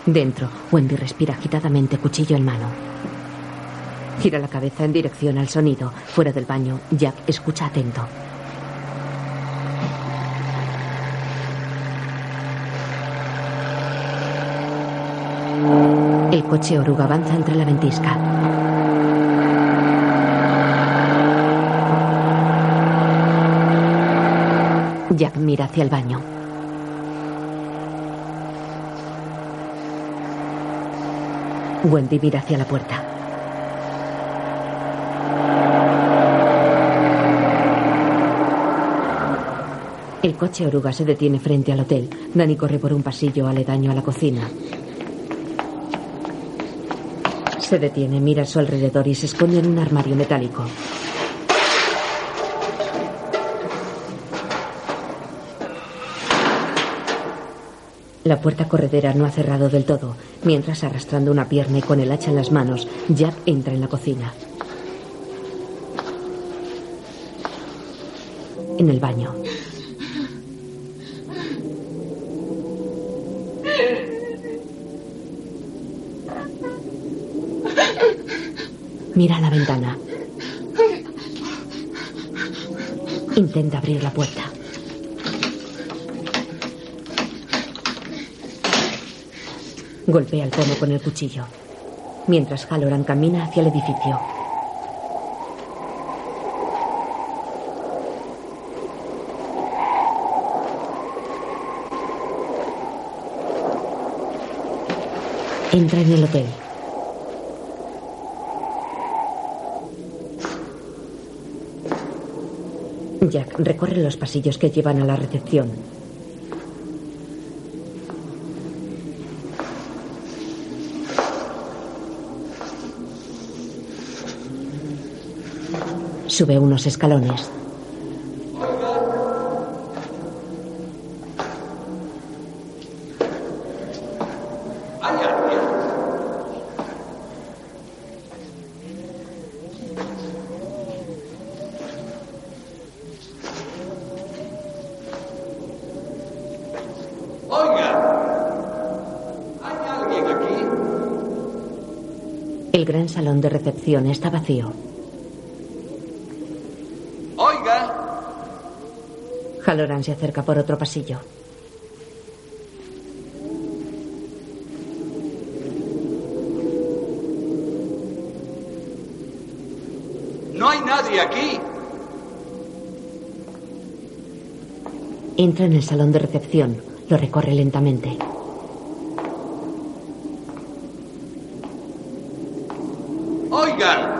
Dentro, Wendy respira agitadamente, cuchillo en mano. Gira la cabeza en dirección al sonido. Fuera del baño, Jack escucha atento. El coche oruga avanza entre la ventisca. Jack mira hacia el baño. Wendy mira hacia la puerta. El coche oruga se detiene frente al hotel. Danny corre por un pasillo aledaño a la cocina. Se detiene, mira a su alrededor y se esconde en un armario metálico. La puerta corredera no ha cerrado del todo. Mientras, arrastrando una pierna y con el hacha en las manos, Jack entra en la cocina. En el baño. Mira la ventana. Intenta abrir la puerta. Golpea el pomo con el cuchillo. Mientras Halloran camina hacia el edificio. Entra en el hotel. Jack recorre los pasillos que llevan a la recepción. Sube unos escalones. El gran salón de recepción está vacío. Halloran se acerca por otro pasillo. No hay nadie aquí. Entra en el salón de recepción. Lo recorre lentamente. Oigan.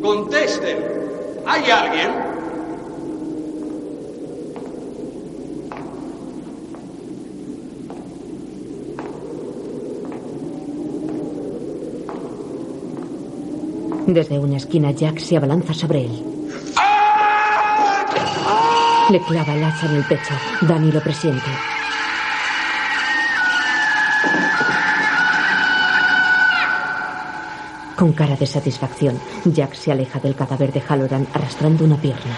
Contesten. ¿Hay alguien? Desde una esquina, Jack se abalanza sobre él. Le clava el hacha en el pecho. Danny lo presiente. Con cara de satisfacción, Jack se aleja del cadáver de Halloran arrastrando una pierna.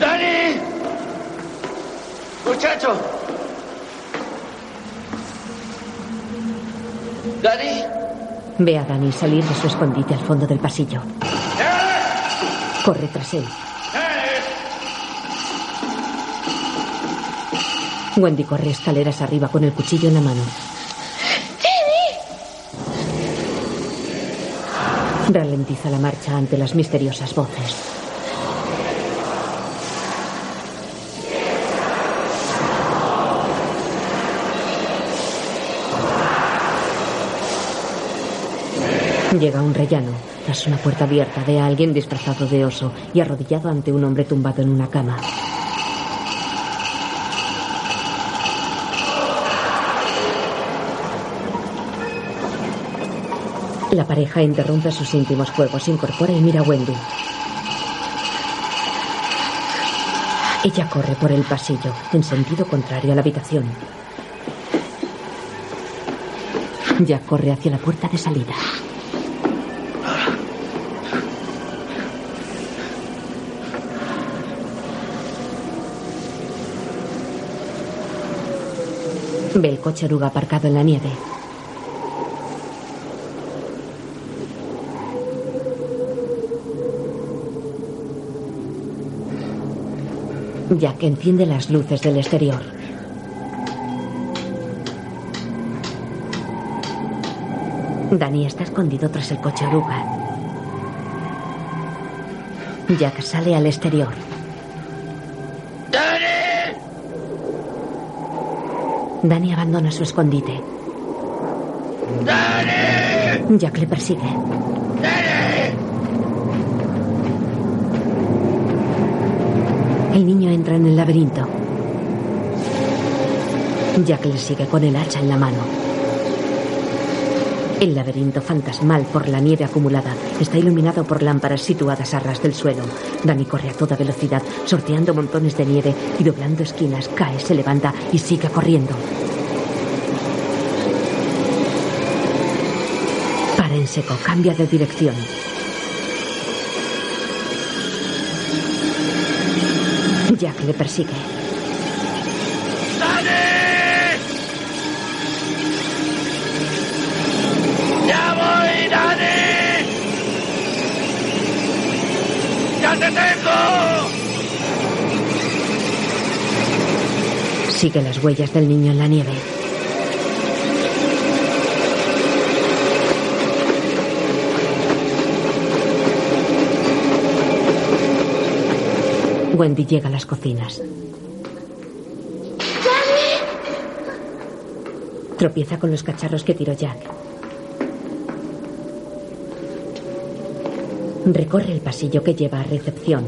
¡Dani! ¡Muchacho! ¿Dani? Ve a Danny salir de su escondite al fondo del pasillo. Corre tras él. Wendy corre escaleras arriba con el cuchillo en la mano. Ralentiza la marcha ante las misteriosas voces. Llega un rellano. Tras una puerta abierta ve a alguien disfrazado de oso y arrodillado ante un hombre tumbado en una cama. La pareja interrumpe sus íntimos juegos, incorpora y mira a Wendy. Ella corre por el pasillo, en sentido contrario a la habitación. Jack corre hacia la puerta de salida. Coche oruga aparcado en la nieve. Jack enciende las luces del exterior. Danny está escondido tras el coche oruga. Jack sale al exterior. Danny abandona su escondite. Jack le persigue. El niño entra en el laberinto. Jack le sigue con el hacha en la mano. El laberinto fantasmal por la nieve acumulada está iluminado por lámparas situadas a ras del suelo. Danny corre a toda velocidad, sorteando montones de nieve y doblando esquinas. Cae, se levanta y sigue corriendo. Para en seco, cambia de dirección. Jack le persigue. te! Sigue las huellas del niño en la nieve. Wendy llega a las cocinas. Tropieza con los cacharros que tiró Jack. Recorre el pasillo que lleva a recepción.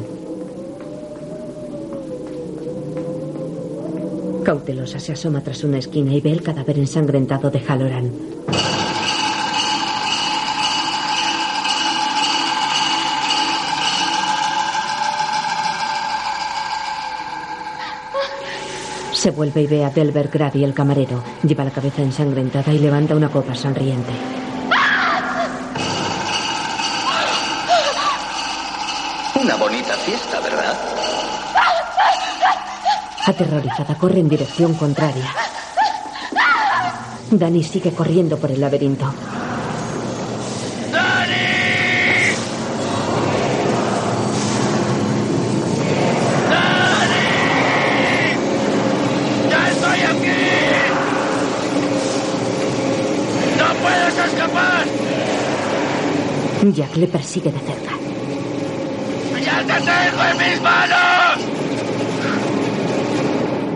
Cautelosa se asoma tras una esquina y ve el cadáver ensangrentado de Halloran. Se vuelve y ve a Delbert Grady, el camarero. Lleva la cabeza ensangrentada y levanta una copa sonriente. Una bonita fiesta, ¿verdad? Aterrorizada, corre en dirección contraria. Danny sigue corriendo por el laberinto. ¡Ya estoy aquí! ¡No puedes escapar! Jack le persigue de cerca. ¡Ya te tengo en mis manos!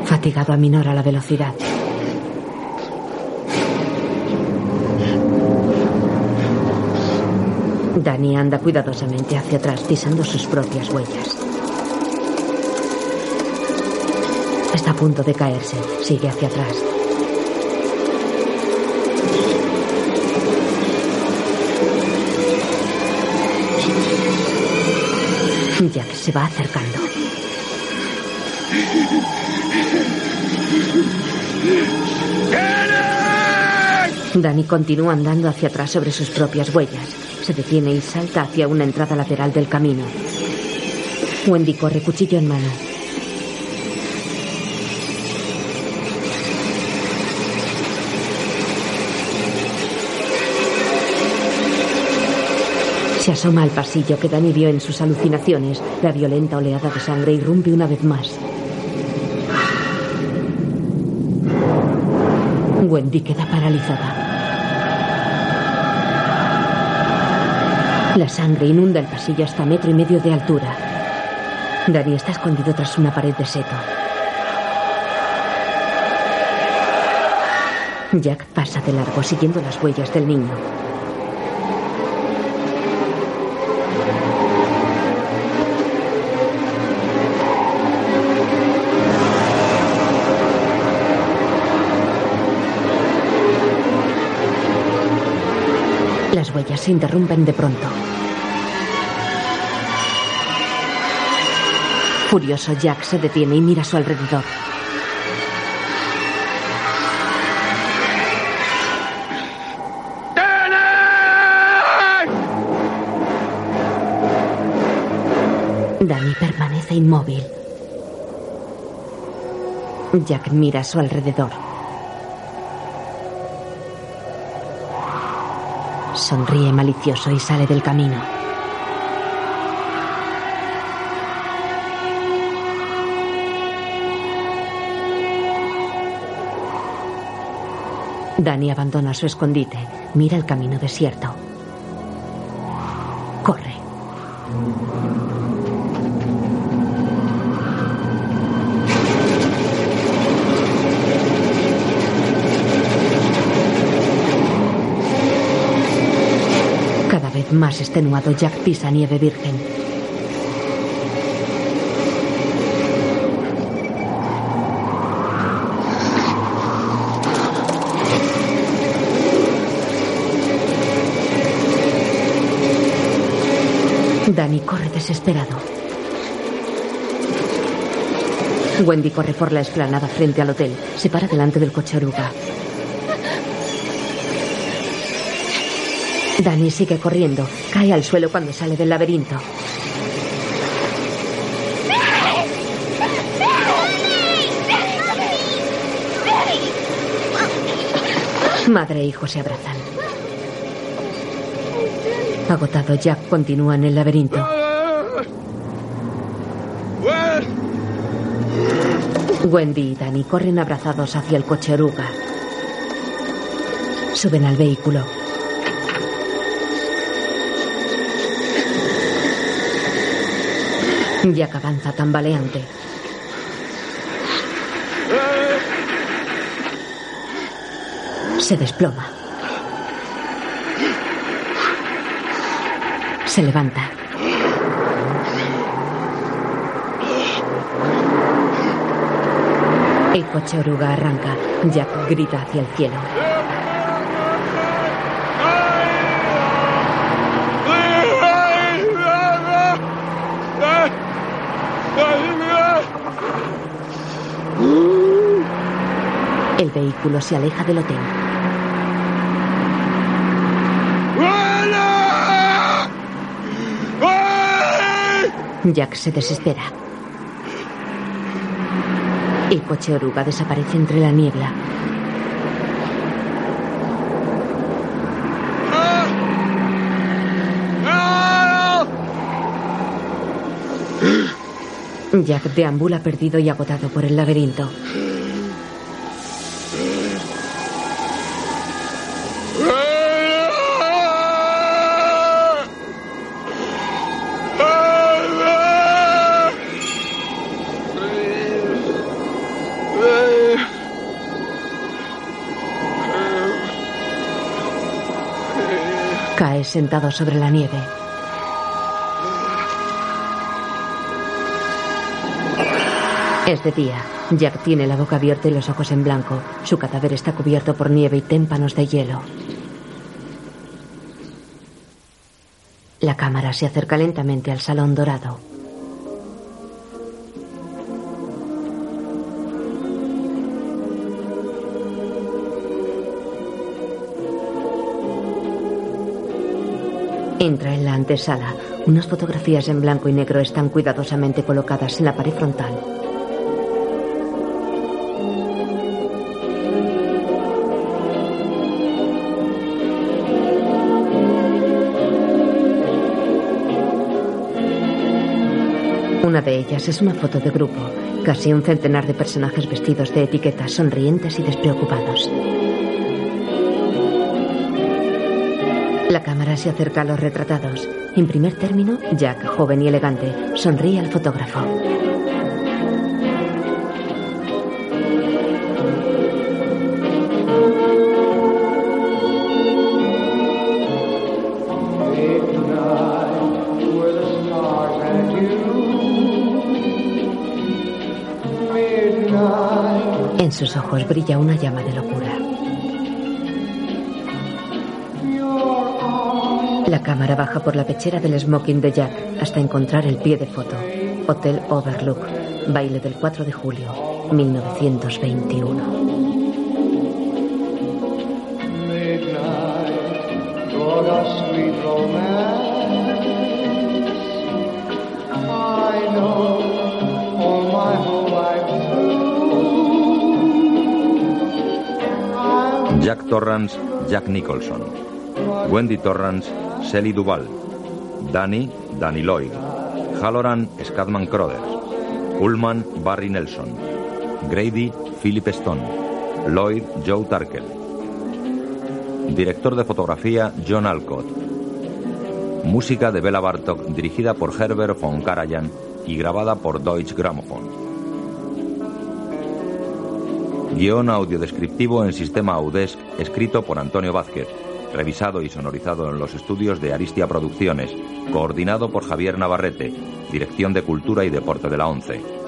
Fatigado aminora la velocidad. Danny anda cuidadosamente hacia atrás pisando sus propias huellas. Está a punto de caerse. Sigue hacia atrás. Jack va acercando. Danny continúa andando hacia atrás sobre sus propias huellas. Se detiene y salta hacia una entrada lateral del camino. Wendy corre cuchillo en mano. Se asoma al pasillo que Danny vio en sus alucinaciones. La violenta oleada de sangre irrumpe una vez más. Wendy queda paralizada. La sangre inunda el pasillo hasta metro y medio de altura. Danny está escondido tras una pared de seto. Jack pasa de largo siguiendo las huellas del niño. Se interrumpen de pronto. Furioso, Jack se detiene y mira a su alrededor. Danny permanece inmóvil. Jack mira a su alrededor. Sonríe malicioso y sale del camino. Danny abandona su escondite, mira el camino desierto. Más extenuado, Jack pisa nieve virgen. Danny corre desesperado. Wendy corre por la explanada frente al hotel. Se para delante del coche oruga. Danny sigue corriendo. Cae al suelo cuando sale del laberinto. Madre e hijo se abrazan. Agotado, Jack continúa en el laberinto. Wendy y Danny corren abrazados hacia el coche oruga. Suben al vehículo. Jack avanza tambaleante. Se desploma. Se levanta. El coche oruga arranca. Jack grita hacia el cielo. El vehículo se aleja del hotel. Jack se desespera. El coche oruga desaparece entre la niebla. Jack deambula perdido y agotado por el laberinto. Sentado sobre la nieve. Es de día. Jack tiene la boca abierta y los ojos en blanco. Su cadáver está cubierto por nieve y témpanos de hielo. La cámara se acerca lentamente al salón dorado. Entra en la antesala. Unas fotografías en blanco y negro están cuidadosamente colocadas en la pared frontal. Una de ellas es una foto de grupo. Casi un centenar de personajes vestidos de etiquetas, sonrientes y despreocupados. Se acerca a los retratados. En primer término, Jack, joven y elegante, sonríe al fotógrafo. En sus ojos brilla una llama de locura. Cámara baja por la pechera del smoking de Jack hasta encontrar el pie de foto. Hotel Overlook, baile del 4 de julio, 1921. Jack Torrance, Jack Nicholson. Wendy Torrance, Shelley Duvall. Danny, Danny Lloyd. Halloran, Scatman Crothers. Ullman, Barry Nelson. Grady, Philip Stone. Lloyd, Joe Tarkel. Director de fotografía, John Alcott. Música de Bela Bartok, dirigida por Herbert von Karajan y grabada por Deutsche Grammophon. Guión audiodescriptivo en sistema Audesc, escrito por Antonio Vázquez, revisado y sonorizado en los estudios de Aristia Producciones, coordinado por Javier Navarrete, Dirección de Cultura y Deporte de la ONCE.